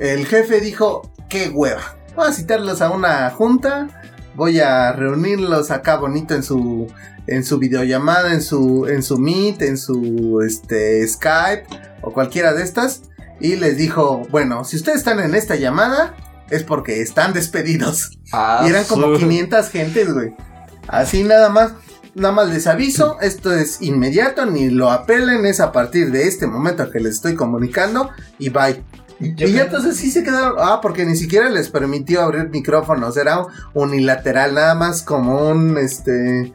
el jefe dijo, qué hueva. Voy a citarlos a una junta, voy a reunirlos acá bonito en su en su videollamada, en su en su Meet, en su este Skype o cualquiera de estas y les dijo, bueno, si ustedes están en esta llamada es porque están despedidos. Ah, Y eran como su- 500 gentes, güey. Así nada más. Nada más les aviso, esto es inmediato, ni lo apelen, es a partir de este momento que les estoy comunicando y bye. Y ya entonces sí se quedaron, ah, porque ni siquiera les permitió abrir micrófonos, era unilateral, nada más como un, este,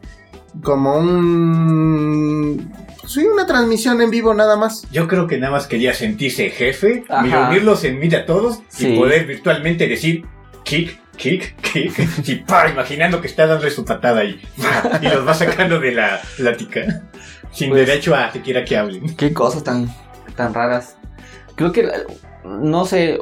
como un, sí, una transmisión en vivo nada más. Yo creo que nada más quería sentirse jefe, y reunirlos en mí a todos Sí. y poder virtualmente decir kick, kick, kick, y pa, imaginando que está dándole su patada ahí y los va sacando de la plática sin Pues- derecho a siquiera que hablen. Qué cosas tan, tan raras. Creo que, no sé,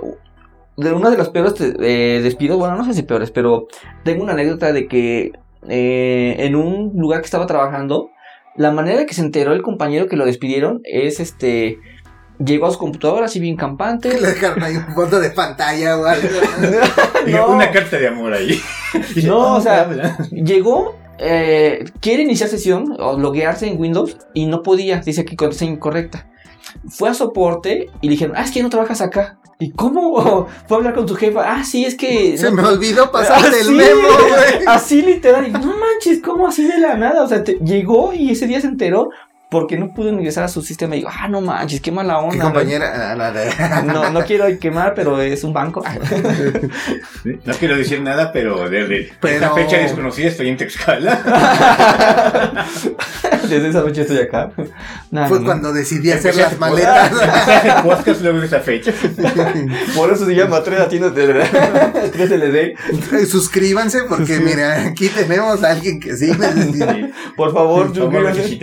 de una de los peores eh, despidos, bueno, no sé si peores, pero tengo una anécdota de que eh, en un lugar que estaba trabajando, la manera que se enteró el compañero que lo despidieron es este. Llegó a su computadora así bien campante. Le dejaron ahí un fondo de pantalla o algo. No. Una carta de amor ahí. No, o sea, habla". Llegó, eh, quiere iniciar sesión o loguearse en Windows y no podía, dice que contraseña incorrecta. Fue a soporte y le dijeron, ah, es que no trabajas acá. ¿Y cómo? Fue a hablar con tu jefa. Ah, sí, es que. Se no- me olvidó pasarte el memo, güey. Así literal. Y, no manches, ¿cómo así de la nada? O sea, te- llegó y ese día se enteró porque no pudo ingresar a su sistema. Y digo, ah, no manches, qué mala ¿Qué onda. compañera? Ah, nada. güey. No, no quiero quemar, pero es un banco. No quiero decir nada, pero desde Pero- esta fecha desconocida estoy en Texcala. Desde esa noche estoy acá. Fue no. cuando decidí hacer las maletas. Podcast luego de esa fecha. Por eso se llama 3 latinos de 3 LD. Suscríbanse porque Sí. mira, aquí tenemos a alguien que sí necesita. Sí, Por favor, por favor, suscríbanse.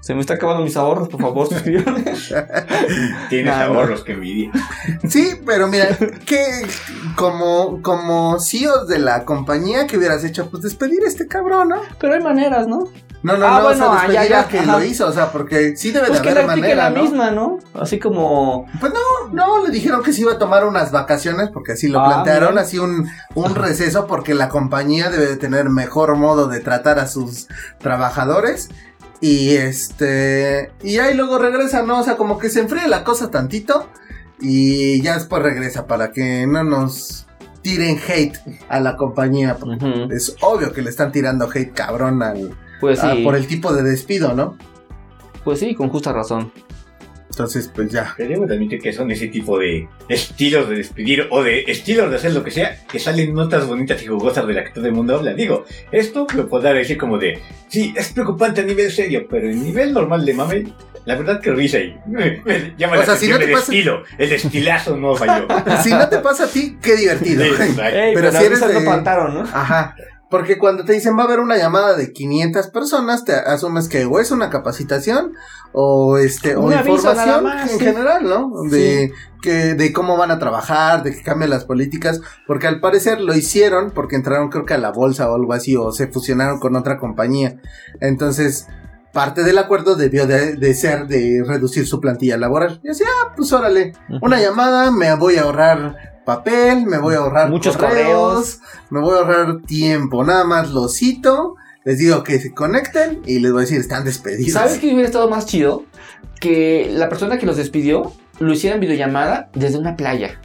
Se me está acabando mis ahorros, por favor, suscríbanme. Tienes Nah, no. ahorros que envidia. Sí, pero mira, que como, como CEOs de la compañía que hubieras hecho, pues despedir a este cabrón, ¿no? Pero hay maneras, ¿no? No, no, Ah, no, bueno, o sea, ah, despedir ya, que ajá. lo hizo, o sea, porque sí debe Pues de que la haber manera, la ¿no? misma, ¿no? Así como... Pues no, no, le dijeron que se iba a tomar unas vacaciones, porque así lo Ah, plantearon, mira. así un, un receso, porque la compañía debe de tener mejor modo de tratar a sus trabajadores. Y este, y ahí luego regresa, ¿no? O sea, como que se enfría la cosa tantito, y ya después regresa para que no nos tiren hate a la compañía. Es obvio que le están tirando hate cabrón al, Pues a- sí, por el tipo de despido, ¿no? pues sí, con justa razón. Entonces, pues ya. Pero debo de admitir que son ese tipo de estilos de despedir o de estilos de hacer lo que sea que salen notas bonitas y jugosas de la que todo el mundo habla. Digo, esto lo podrá decir como de, sí, es preocupante a nivel serio, pero en nivel normal de mame, la verdad que risa me, me llama O la sea, si no te el pasa- estilo. El estilazo no falló. Si no te pasa a ti, qué divertido. Sí, exacto. Ey, Pero pero, si eres de- no faltaron, ¿no? Ajá. Porque cuando te dicen va a haber una llamada de 500 personas, te asumes que o es una capacitación o este o información más, en sí. general, ¿no? De que de cómo van a trabajar, de que cambian las políticas, porque al parecer lo hicieron porque entraron creo que a la bolsa o algo así o se fusionaron con otra compañía. Entonces, parte del acuerdo debió de, de ser de reducir su plantilla laboral. Y así, ah, pues órale, una llamada, me voy a ahorrar papel, me voy a ahorrar Muchos correos, me voy a ahorrar tiempo, nada más lo cito, les digo que se conecten y les voy a decir, están despedidos. ¿Sabes qué hubiera estado más chido? Que la persona que los despidió lo hiciera en videollamada desde una playa.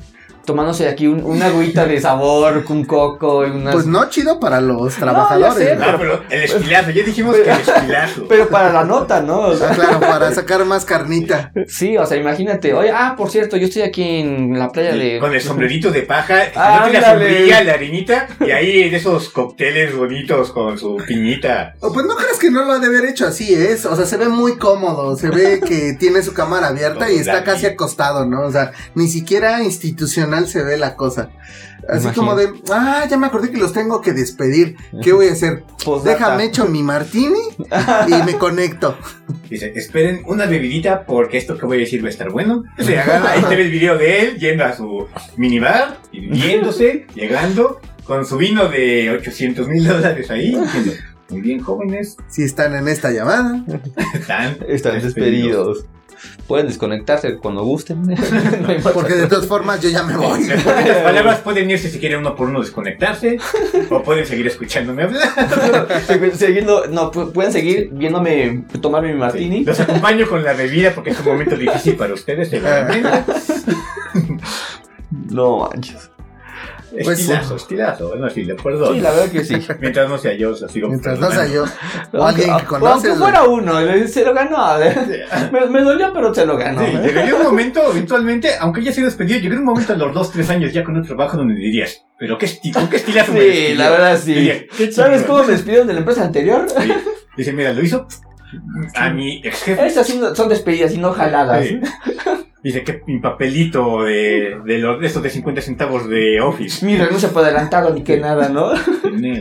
Tomándose aquí un- una agüita de sabor, un coco y unas... Pues no chido para los trabajadores. sé, ¿no? Pero el estilazo, ya dijimos que el estilazo. Pero para la nota, ¿no? O sea, Ah, claro, para sacar más carnita. sí, o sea, imagínate. Oye, ah, por cierto, yo estoy aquí en la playa de... Con el sombrerito de paja, Ah, la sombrilla, la harinita, y ahí de esos cócteles bonitos con su piñita. O pues no crees que no lo ha de haber hecho así, es, o sea, se ve muy cómodo, se ve que tiene su cámara abierta y está casi acostado, ¿no? O sea, ni siquiera institucional se ve la cosa. Así Imagino. como de, ah, ya me acordé que los tengo que despedir. ¿Qué voy a hacer? Déjame echo mi martini y me conecto. Dice, esperen una bebidita porque esto que voy a decir va a estar bueno. Sea, hagan- ahí te el video de él yendo a su minibar, y viéndose, llegando, con su vino de 800 mil dólares ahí, diciendo, muy bien jóvenes, Si están en esta llamada. están, Están despedidos. Pueden desconectarse cuando gusten. No. Porque de todas formas yo ya me voy. Las palabras pueden irse si quieren uno por uno desconectarse, o pueden seguir escuchándome hablar. Segui- Siguiendo, no, pu- pueden seguir viéndome tomarme mi martini. Los acompaño con la bebida porque es un momento difícil para ustedes. No manches. Pues, estilazo, estilazo, bueno, sí, de acuerdo. Sí, la verdad que sí. Mientras no sea yo, lo sigo Mientras no sea yo. O alguien que Aunque- conoces. Aunque fuera uno, se lo ganó. ¿eh? Me, me dolió, pero se lo ganó. Sí, ¿eh? llegaría un momento, eventualmente, aunque haya sido despedido, llegaría un momento a los 2, 3 años ya con un trabajo donde dirías, pero qué estilo, qué estilazo me Sí, despidió". la verdad sí. Diría, "Qué ¿Sabes chingón". cómo me despidieron de la empresa anterior? Sí. Dice, mira, lo hizo a mi ex jefe. Estas sí son despedidas y no jaladas. Sí. Dice que mi papelito de, de, los, de estos de 50 centavos de Office. Mi renuncia por adelantado ni que nada, ¿no?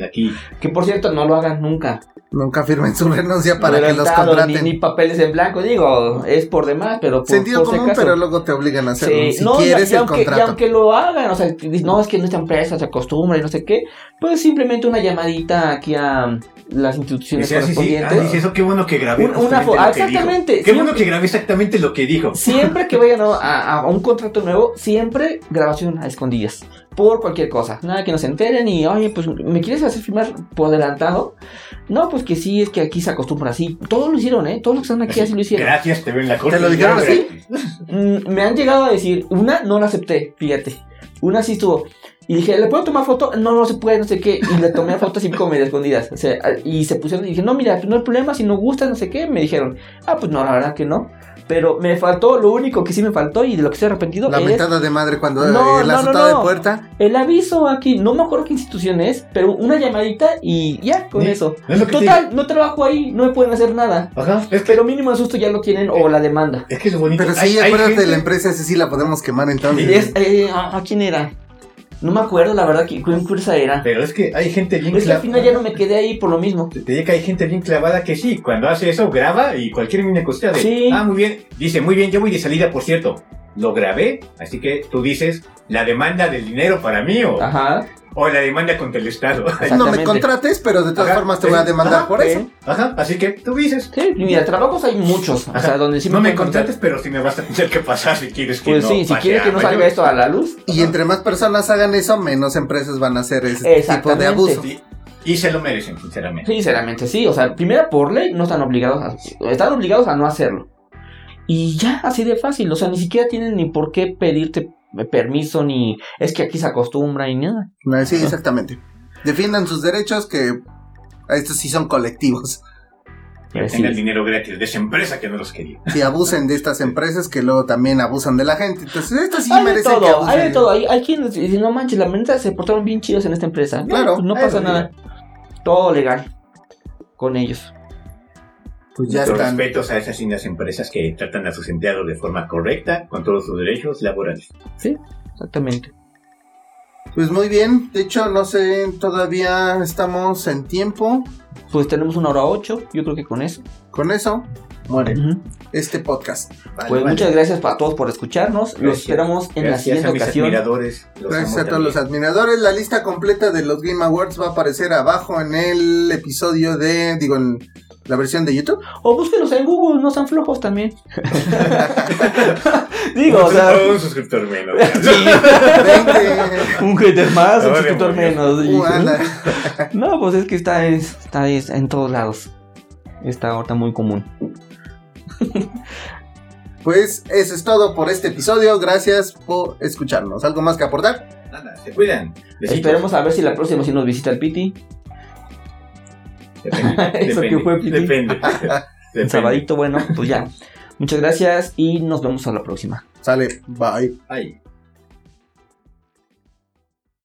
Aquí. Que por cierto, no lo hagan nunca. Nunca firmen su renuncia para que los contraten. Ni, ni papeles en blanco, digo, es por demás, pero por, Sentido por común, pero luego te obligan a hacerlo. Sí, si no, y- quieres y, el aunque, y contrato. aunque lo hagan, o sea, no, es que nuestra empresa se acostumbra y no sé qué, pues simplemente una llamadita aquí a las instituciones ah, sí, sí, ah, correspondientes. dice eso, qué bueno que grabé. Un- una ah, exactamente, Qué bueno que grabé exactamente lo que dijo. Siempre que vayan a, a- a un contrato nuevo, siempre grabación a escondidas. Por cualquier cosa. Nada que nos enteren y, oye, pues, ¿me quieres hacer firmar por adelantado? No, pues que sí, es que aquí se acostumbra así. Todos lo hicieron, ¿eh? Todos los que están aquí así lo hicieron. Gracias, te veo en la corte. ¿Te lo dijeron así? Mm, me han llegado a decir, una no la acepté, fíjate. Una sí estuvo. Y dije, ¿le puedo tomar foto? No, no se puede, no sé qué. Y le tomé fotos así como medio escondidas. O sea, y se pusieron y dije, no, mira, pues no hay problema, si no gusta, no sé qué. Me dijeron, ah, pues no, la verdad que no. Pero me faltó, lo único que sí me faltó y de lo que estoy arrepentido La es mentada de madre cuando No, eh, la no, no, no. de puerta. el aviso aquí. No me acuerdo qué institución es, pero una llamadita y ya, con Sí, eso. es lo que te Total, no trabajo ahí, no me pueden hacer nada. Ajá, es que, Pero mínimo el susto ya lo tienen o la demanda. es que es bonito. Pero sí, hay acuérdate gente- la empresa, esa sí la podemos quemar entonces. Es, eh, ¿a, a quién era? No me acuerdo, la verdad, que qué empresa era. Pero es que hay gente bien Es que al clavada. final ya no me quedé ahí por lo mismo. Te digo que hay gente bien clavada que sí, cuando hace eso graba y cualquier mina de, Sí. ah, muy bien, dice, muy bien, yo voy de salida, por cierto, lo grabé, así que tú dices, la demanda del dinero para mí o, Ajá. O la demanda contra el Estado. No me contrates, pero de todas Ajá, formas te voy a sí. demandar Ajá, por eso. Ajá, así que tú dices, Sí, mira, trabajos hay muchos. O sea, donde sí no me contrates, pero sí me vas a tener que pasar si quieres que Pues no sí, si pase quiere que no salga esto a la luz. Y entre más personas hagan eso, menos empresas van a hacer ese tipo de abuso. Sí, Y se lo merecen, sinceramente. Sinceramente, sí. O sea, primero por ley no están obligados a, están obligados a no hacerlo. Y ya, así de fácil. O sea, ni siquiera tienen ni por qué pedirte permiso, ni es que aquí se acostumbra y nada. Sí, exactamente. Defiendan sus derechos que estos sí son colectivos. Que tengan sí. dinero gratis de esa empresa que no los quería. Y abusen de estas empresas que luego también abusan de la gente. Entonces, estas sí hay de merecen que todo, abusen. hay de todo. Hay, hay quienes dicen, no manches, la neta se portaron bien chidos en esta empresa. No, Claro, pues no pasa sí. nada. Todo legal con ellos. Pues ya Nuestros están. respetos a esas las empresas que tratan a sus empleados de forma correcta, con todos sus derechos laborales. Exactamente. Pues muy bien. De hecho, no sé, todavía estamos en tiempo. Pues tenemos una hora ocho, yo creo que con eso. Con eso, muere Ujú. este podcast. Vale, Pues vale. muchas gracias para todos por escucharnos. Los Gracias. esperamos en la Gracias siguiente a mis ocasión. admiradores. los Gracias a todos los también. admiradores. La lista completa de los Game Awards va a aparecer abajo en el episodio de, digo, en la versión de YouTube. O búsquenlos en Google, no sean flojos también. Digo, o Un- sea, un suscriptor menos. Un hater más, un suscriptor menos. Uh. No, pues es que está, es- está es en todos lados. Está ahorita muy común. Pues eso es todo por este episodio. Gracias por escucharnos. ¿Algo más que aportar? Nada, se cuidan. Besitos. Esperemos a ver si la próxima sí nos visita el Piti. Depende. Eso que depende, fue, Piti. Depende. El Depende. sabadito, bueno, pues ya. Muchas gracias y nos vemos a la próxima. Sale. Bye. Ay.